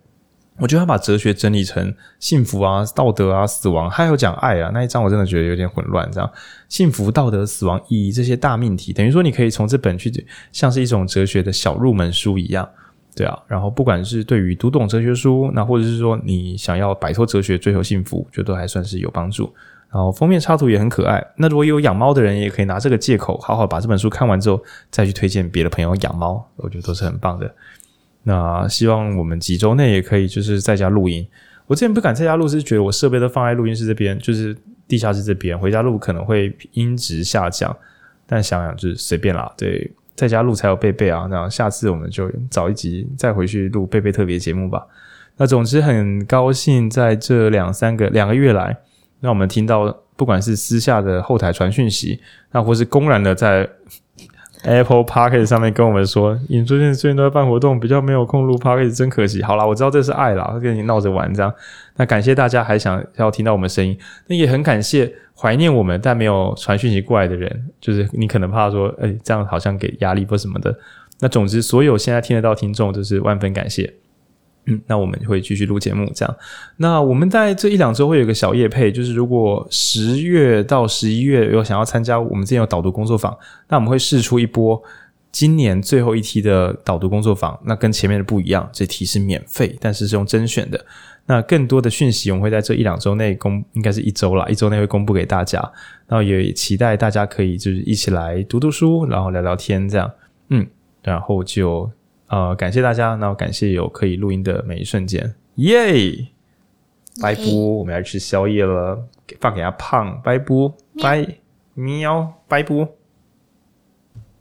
我觉得他把哲学整理成幸福啊、道德啊、死亡，还有讲爱啊那一章，我真的觉得有点混乱。这样，幸福、道德、死亡、意义这些大命题，等于说你可以从这本去，像是一种哲学的小入门书一样。对啊，然后不管是对于读懂哲学书，那或者是说你想要摆脱哲学追求幸福，觉得都还算是有帮助。然后封面插图也很可爱。那如果有养猫的人，也可以拿这个借口，好好把这本书看完之后，再去推荐别的朋友养猫，我觉得都是很棒的。那希望我们几周内也可以就是在家录音。我之前不敢在家录，是觉得我设备都放在录音室这边，就是地下室这边，回家录可能会音质下降。但想想就是随便啦，对。在家录才有贝贝啊，那下次我们就找一集再回去录贝贝特别节目吧。那总之很高兴在这两三个两个月来，让我们听到不管是私下的后台传讯息，那或是公然的在 Apple Podcast 上面跟我们说，你最近最近都在办活动，比较没有空录 Podcast，真可惜。好啦，我知道这是爱啦，跟你闹着玩这样。那感谢大家还想要听到我们声音，那也很感谢。怀念我们但没有传讯息过来的人，就是你可能怕说，哎、这样好像给压力或什么的。那总之，所有现在听得到听众，就是万分感谢。嗯，那我们会继续录节目，这样。那我们在这一两周会有个小夜配，就是如果十月到十一月有想要参加我们之前有导读工作坊，那我们会试出一波今年最后一期的导读工作坊，那跟前面的不一样，这题是免费，但是是用甄选的。那更多的讯息，我们会在这一两周内公，应该是一周啦，一周内会公布给大家。然后也期待大家可以就是一起来读读书，然后聊聊天，这样，嗯，然后就呃感谢大家，然后感谢有可以录音的每一瞬间，耶！拜拜，我们要去吃宵夜了，放给他胖，拜拜，拜喵，拜拜。